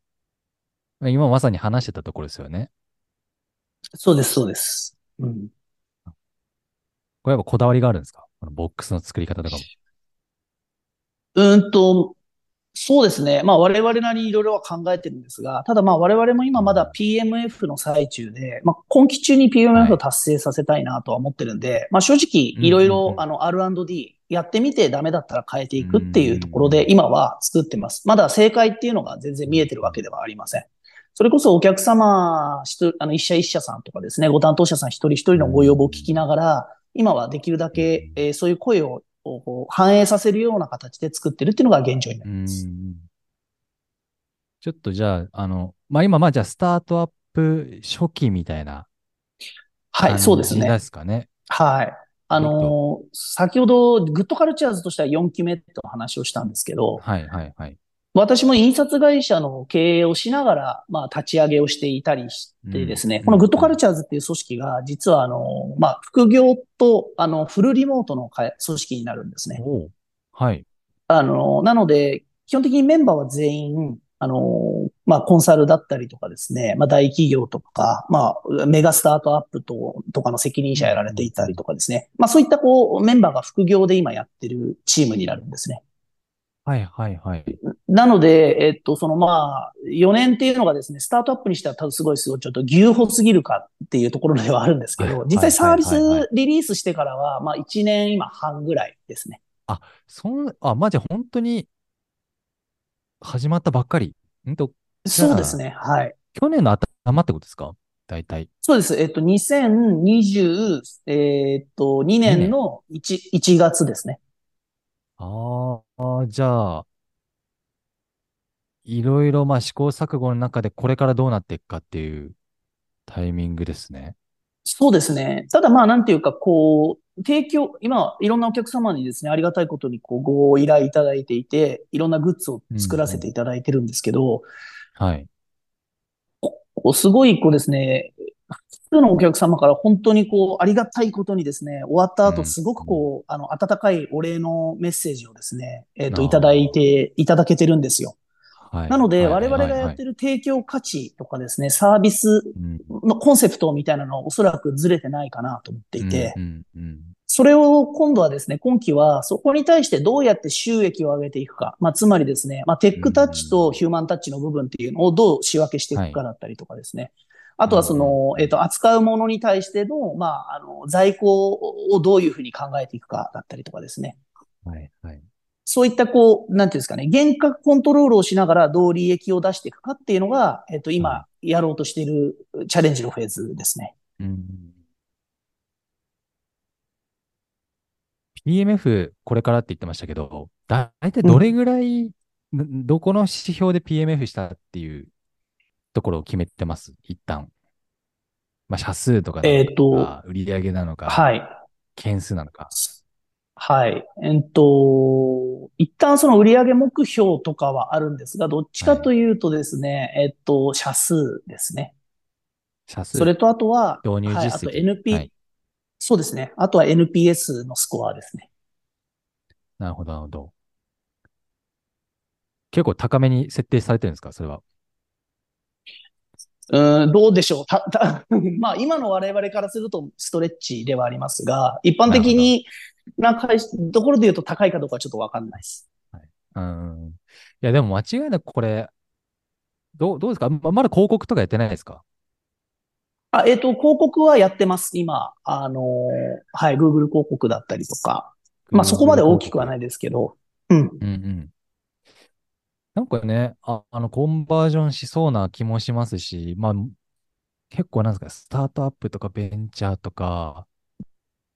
今まさに話してたところですよね。そうです、そうです。うん。これやっぱこだわりがあるんですか？このボックスの作り方とかも。うーんと、そうですね。まあ我々なりにいろいろは考えてるんですが、ただまあ我々も今まだ PMF の最中で、まあ今期中にはい PMF を達成させたいなとは思ってるんで、まあ正直いろいうんうんうんろあの R&D やってみてダメだったら変えていくっていうところで今は作ってます。まだ正解っていうのが全然見えてるわけではありません。それこそお客様、あの一社一社さんとかですね、ご担当者さん一人一人のご要望を聞きながら、今はできるだけ、えーそういう声を反映させるような形で作ってるっていうのが現状になります。ん。ちょっとじゃあ、あの、まあ、今まあじゃあスタートアップ初期みたいなはい、そうですね。ですかね。はい。あのー先ほど、グッドカルチャーズとしては4期目と話をしたんですけど、はいはいはい。私も印刷会社の経営をしながら、まあ、立ち上げをしていたりしてですね、うんこのグッドカルチャーズっていう組織が、実は、あの、まあ、副業と、あの、フルリモートの会組織になるんですね。はい。あの、なので、基本的にメンバーは全員、あの、まあ、コンサルだったりとかですね、まあ、大企業とか、まあ、メガスタートアップと、とかの責任者やられていたりとかですね、まあ、そういったこう、メンバーが副業で今やってるチームになるんですね。はいはいはい。なので、えっと、そのまあ、4年っていうのがですね、スタートアップにしては多分すごいすごいちょっと牛歩すぎるかっていうところではあるんですけど、はい実際サービスリリースしてからは、まあ1年今半ぐらいですね。そん、あ、まあ、じ本当に始まったばっかり。んと、そうですね。はい。去年の頭ってことですか？大体。そうです。えっと、2020、えっと、2年の 1, 1月ですね。ああ、じゃあ、いろいろまあ試行錯誤の中でこれからどうなっていくかっていうタイミングですね。そうですね。ただまあ、なんていうか、こう、提供、今、いろんなお客様にですね、ありがたいことにこうご依頼いただいていて、いろんなグッズを作らせていただいてるんですけど、はい。こうすごい、こうですね、普通のお客様から本当にこう、ありがたいことにですね、終わった後、うんすごくこう、あの、温かいお礼のメッセージをですね、えっーいただいて、いただけてるんですよ。はい。なので、はい我々がやってる提供価値とかですね、サービスうんのコンセプトみたいなのはおそらくずれてないかなと思っていて、うんうんうんそれを今度はですね、今期はそこに対してどうやって収益を上げていくか。まあ、つまりですね、まあ、テックタッチとヒューマンタッチの部分っていうのをどう仕分けしていくかだったりとかですね。あとはその、えっと、扱うものに対しての、まあ、あの、在庫をどういうふうに考えていくかだったりとかですね。はいはい。そういったこう、なんていうんですかね、厳格コントロールをしながらどう利益を出していくかっていうのが、えっと、今やろうとしているチャレンジのフェーズですね。うん。PMF これからって言ってましたけど、だいたいどれぐらい、どどこの指標で PMF したっていうところを決めてます？一旦。まあ、社数とかえっとか、売上なのか、はい。件数なのか。はい。えっと、一旦その売上目標とかはあるんですが、どっちかというとですね、えっと、社数ですね。社数。それとあとは、導入はい、あと実績。NP、はいそうですね。あとは NPS のスコアですね。なるほど、なるほど。結構高めに設定されてるんですか？それは。うーん、どうでしょう。た、た、まあ、今の我々からするとストレッチではありますが、一般的にな会社ところで言うと高いかどうかはちょっとわかんないです。うん。いや、でも間違いなくこれ、どう、どうですか？ままだ広告とかやってないですか？あ、えっと、広告はやってます。今、あのーはい、Google 広告だったりとか。まあ、そこまで大きくはないですけど。うん。うんうん。なんかね、あ、あの、コンバージョンしそうな気もしますし、まあ、結構なんですか、スタートアップとかベンチャーとか、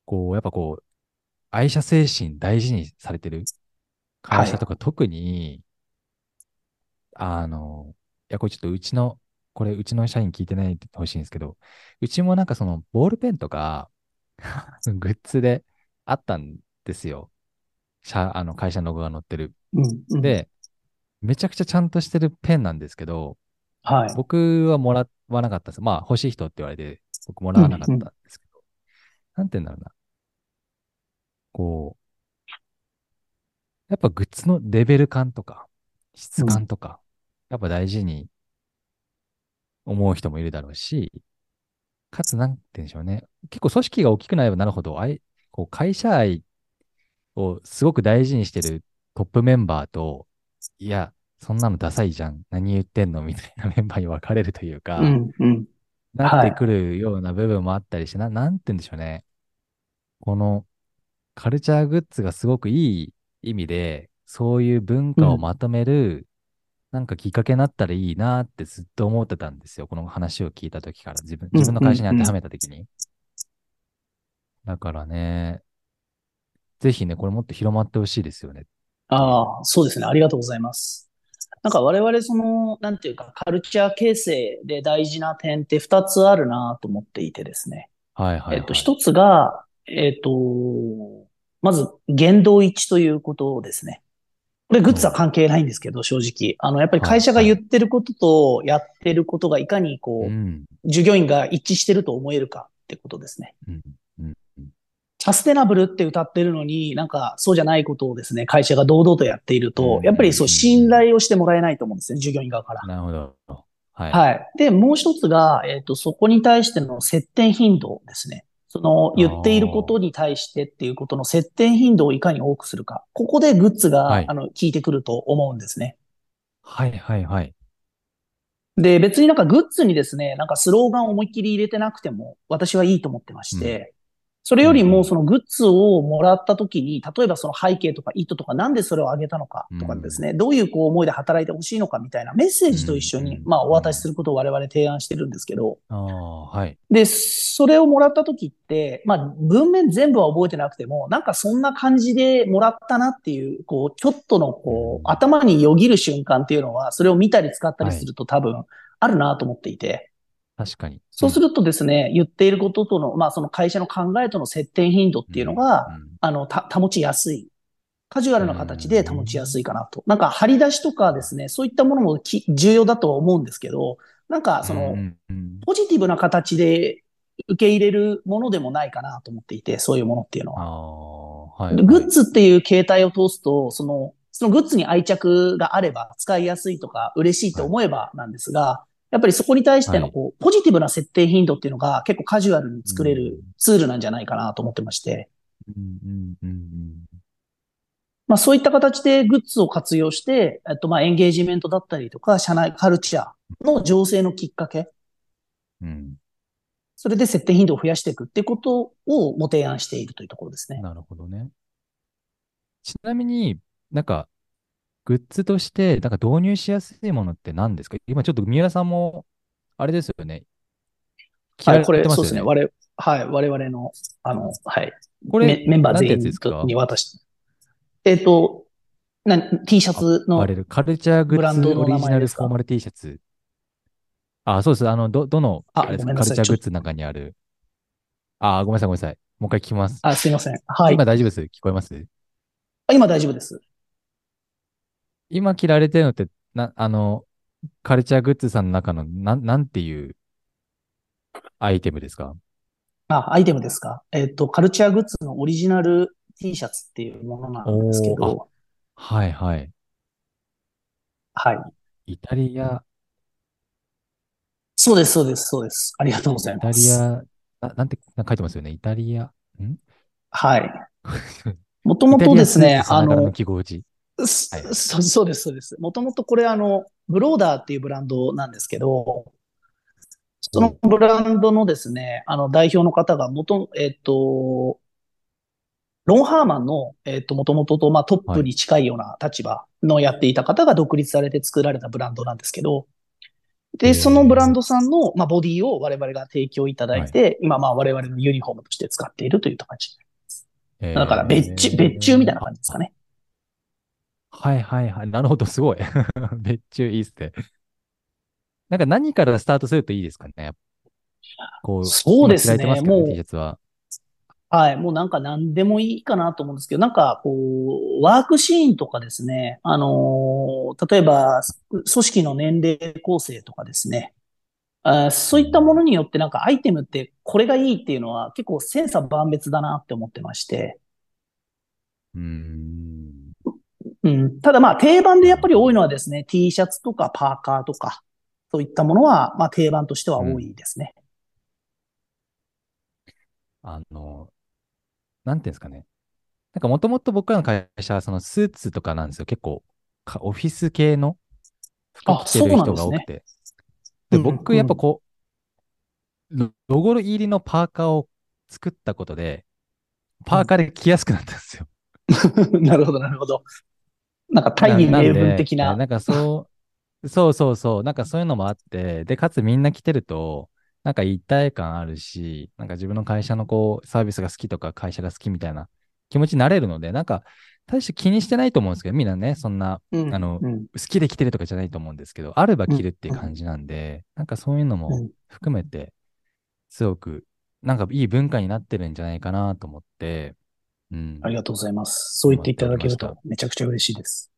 こう、やっぱこう、愛社精神大事にされてる？会社とか特に、あの、いや、これちょっとうちの、これうちの社員聞いてないってほしいんですけど、うちもなんかその、ボールペンとか、グッズであったんですよ。社、あの、会社のロゴが載ってる。うん。うん、で、めちゃくちゃちゃんとしてるペンなんですけど、はい。僕はもらわなかったです。まあ、欲しい人って言われて、僕もらわなかったんですけど、なんて言うんだろうな。こう、やっぱグッズのレベル感とか、質感とか、やっぱ大事に思う人もいるだろうし、かつ、なんて言うんでしょうね。結構組織が大きくなればなるほど、あいこう会社愛をすごく大事にしてるトップメンバーと、いや、そんなのダサいじゃん。何言ってんの？みたいな メンバーに分かれるというか、うん、うん。なってくるような部分もあったりして、な、なんて言うんでしょうね。このカルチャーグッズがすごくいい意味で、そういう文化をまとめる、なんかきっかけになったらいいなってずっと思ってたんですよ。この話を聞いた時から、自分、自分の会社に当てはめた時に。だからね、ぜひね、これもっと広まってほしいですよね。ああ、そうですね。ありがとうございます。なんか我々その、なんていうか、カルチャー形成で大事な点って二つあるなと思っていてですね。はいはい、はい。えっと、一つが、えっと、まず、言動一致ということですね。これグッズは関係ないんですけど、正直。あの、やっぱり会社が言ってることとやってることがいかにこう、うん、従業員が一致してると思えるかってことですね。うん、うん。サステナブルって歌ってるのに、なんかそうじゃないことをですね、会社が堂々とやっていると、やっぱりそう信頼をしてもらえないと思うんですね、従業員側から。なるほど。はい。はい。で、もう一つが、えっ、と、そこに対しての接点頻度ですね。その言っていることに対してっていうことの接点頻度をいかに多くするか。ここでグッズが、はいあの、効いてくると思うんですね。はいはいはい。で、別になんかグッズにですね、なんかスローガンを思いっきり入れてなくても、私はいいと思ってまして、それよりもそのグッズをもらった時に、例えばその背景とか意図とかなんでそれをあげたのかとかですね、どういうこう思いで働いてほしいのかみたいなメッセージと一緒に、まあお渡しすることを我々提案してるんですけど、はい。で、それをもらった時って、まあ文面全部は覚えてなくても、なんかそんな感じでもらったなっていう、こう、ちょっとのこう、頭によぎる瞬間っていうのは、それを見たり使ったりすると多分あるなと思っていて、確かに。そうするとですね、言っていることとの、まあその会社の考えとの接点頻度っていうのが、うんうんあの、た、保ちやすい。カジュアルな形で保ちやすいかなと。なんか、張り出しとかですね、そういったものもき重要だとは思うんですけど、なんか、その、うんうんポジティブな形で受け入れるものでもないかなと思っていて、そういうものっていうのあは。あ、はい。でグッズっていう形態を通すと、その、そのグッズに愛着があれば、使いやすいとか、嬉しいと思えばなんですが、やっぱりそこに対してのこう、ポジティブな設定頻度っていうのが結構カジュアルに作れるツールなんじゃないかなと思ってまして、うんうんうんうん。まあそういった形でグッズを活用して、えっとまあエンゲージメントだったりとか、社内カルチャーの醸成のきっかけ、うん。それで設定頻度を増やしていくってことをご提案しているというところですね。なるほどね。ちなみになんか、グッズとして、なんか導入しやすいものって何ですか？今ちょっと三浦さんも、あれですよね。はい、これ、そうですね。我々、はい、我々の、あの、はい、これ、メメンバー全員に渡して。えっ、と、な T シャツのあれる、カルチャーグブランッズオリジナルフォーマル T シャツ。あ、そうです。あの、ど、どの、ああれですごめんなさいカルチャーグッズの中にある。あ、ごめんなさい、ごめんなさい。もう一回聞きます。あ、すいません。はい今。大丈夫です？聞こえます？あ今大丈夫です。今着られてるのって、な、あの、カルチャーグッズさんの中の、なん、なんていうアイテムですか？あ、アイテムですか？えっ、と、カルチャーグッズのオリジナル T シャツっていうものなんですけおど、はいはい。はい。イタリア、そうです、そうです、そうです。ありがとうございイタます。リア、ななんて書いてますよね？イタリア、ん？はい。もともとですね、あのの、記号字。すはいそ そうです、そうです。もともとこれあの、ブローダーっていうブランドなんですけど、そのブランドのですね、あの代表の方が元、えっと、ロンハーマンの、えっと、もともとと、まあ、トップに近いような立場のやっていた方が独立されて作られたブランドなんですけど、で、そのブランドさんの、まあ、ボディを我々が提供いただいて、今、まあ、我々のユニフォームとして使っているという形。えーだから、別注、別注みたいな感じですかね。はいはいはい。なるほど、すごい。別注いいっすね。なんか何からスタートするといいですかね？こう、そうですねすからもう T シャツは。はい。もうなんか何でもいいかなと思うんですけど、なんかこう、ワークシーンとかですね、あのー例えば、組織の年齢構成とかですね、あーそういったものによってなんかアイテムってこれがいいっていうのは結構千差万別だなって思ってまして、うん。うん、ただまあ定番でやっぱり多いのはですね、T シャツとかパーカーとか、そういったものはまあ定番としては多いですね。あの、なんていうんですかね。なんかもともと僕らの会社はそのスーツとかなんですよ。結構かオフィス系の服あ着てる人が多くて。でうんうん僕やっぱこう、ロロゴ入りのパーカーを作ったことで、パーカーで着やすくなったんですよ。なるほど、なるほど。なんか大義名分的な。なんかそう、そうそうそう、なんかそういうのもあって、で、かつみんな着てると、なんか一体感あるし、なんか自分の会社のこう、サービスが好きとか会社が好きみたいな気持ちになれるので、なんか、大して気にしてないと思うんですけど、みんなね、そんなうんあのうん。好きで着てるとかじゃないと思うんですけど、あれば着るっていう感じなんで、なんかそういうのもうん。含めて、すごく、なんかいい文化になってるんじゃないかなと思って、うん。ありがとうございます。そう言っていただけるとめちゃくちゃ嬉しいです。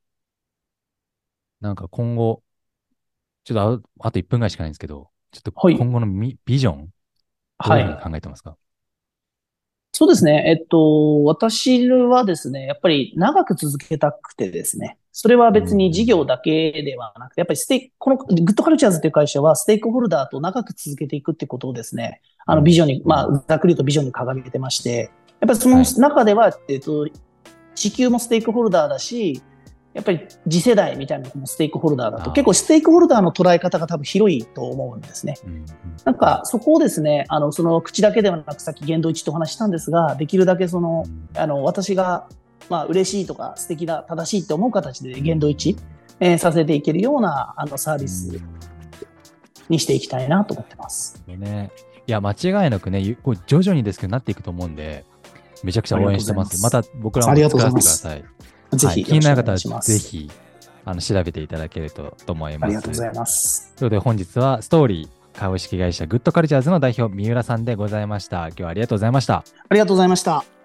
なんか今後、ちょっとああと1分ぐらいしかないんですけど、ちょっとはい今後のみビジョン、どうはいいうふうに。考えてますか、そうですね。えっと、私はですね、やっぱり長く続けたくてですね、それは別に事業だけではなくて、やっぱりステこのグッドカルチャーズという会社はステークホルダーと長く続けていくってことをですね、あのビジョンに、まあ、ざっくりとビジョンに掲げてまして、やっぱりその中では、えっと、地球もステークホルダーだし、やっぱり次世代みたいなのもステークホルダーだと、結構ステークホルダーの捉え方が多分広いと思うんですね。うんうん。なんか、そこをですね、あの、その口だけではなく、さっき言動一致お話ししたんですが、できるだけその、うん。あの、私が、まあ、嬉しいとか、素敵だ、正しいって思う形で言動一致、えーさせていけるような、あの、サービスにしていきたいなと思ってます。うんね、いや、間違いなくね、ゆこう徐々にですけどなっていくと思うんで、めちゃくちゃ応援してます。まありがた僕らもありがと作うございらせてください。ますぜひ、はい、気になる方はぜひあの調べていただけるとと思います。ありがとうございます。ということで本日はストーリー株式会社グッドカルチャーズの代表三浦さんでございました。今日はありがとうございました。ありがとうございました。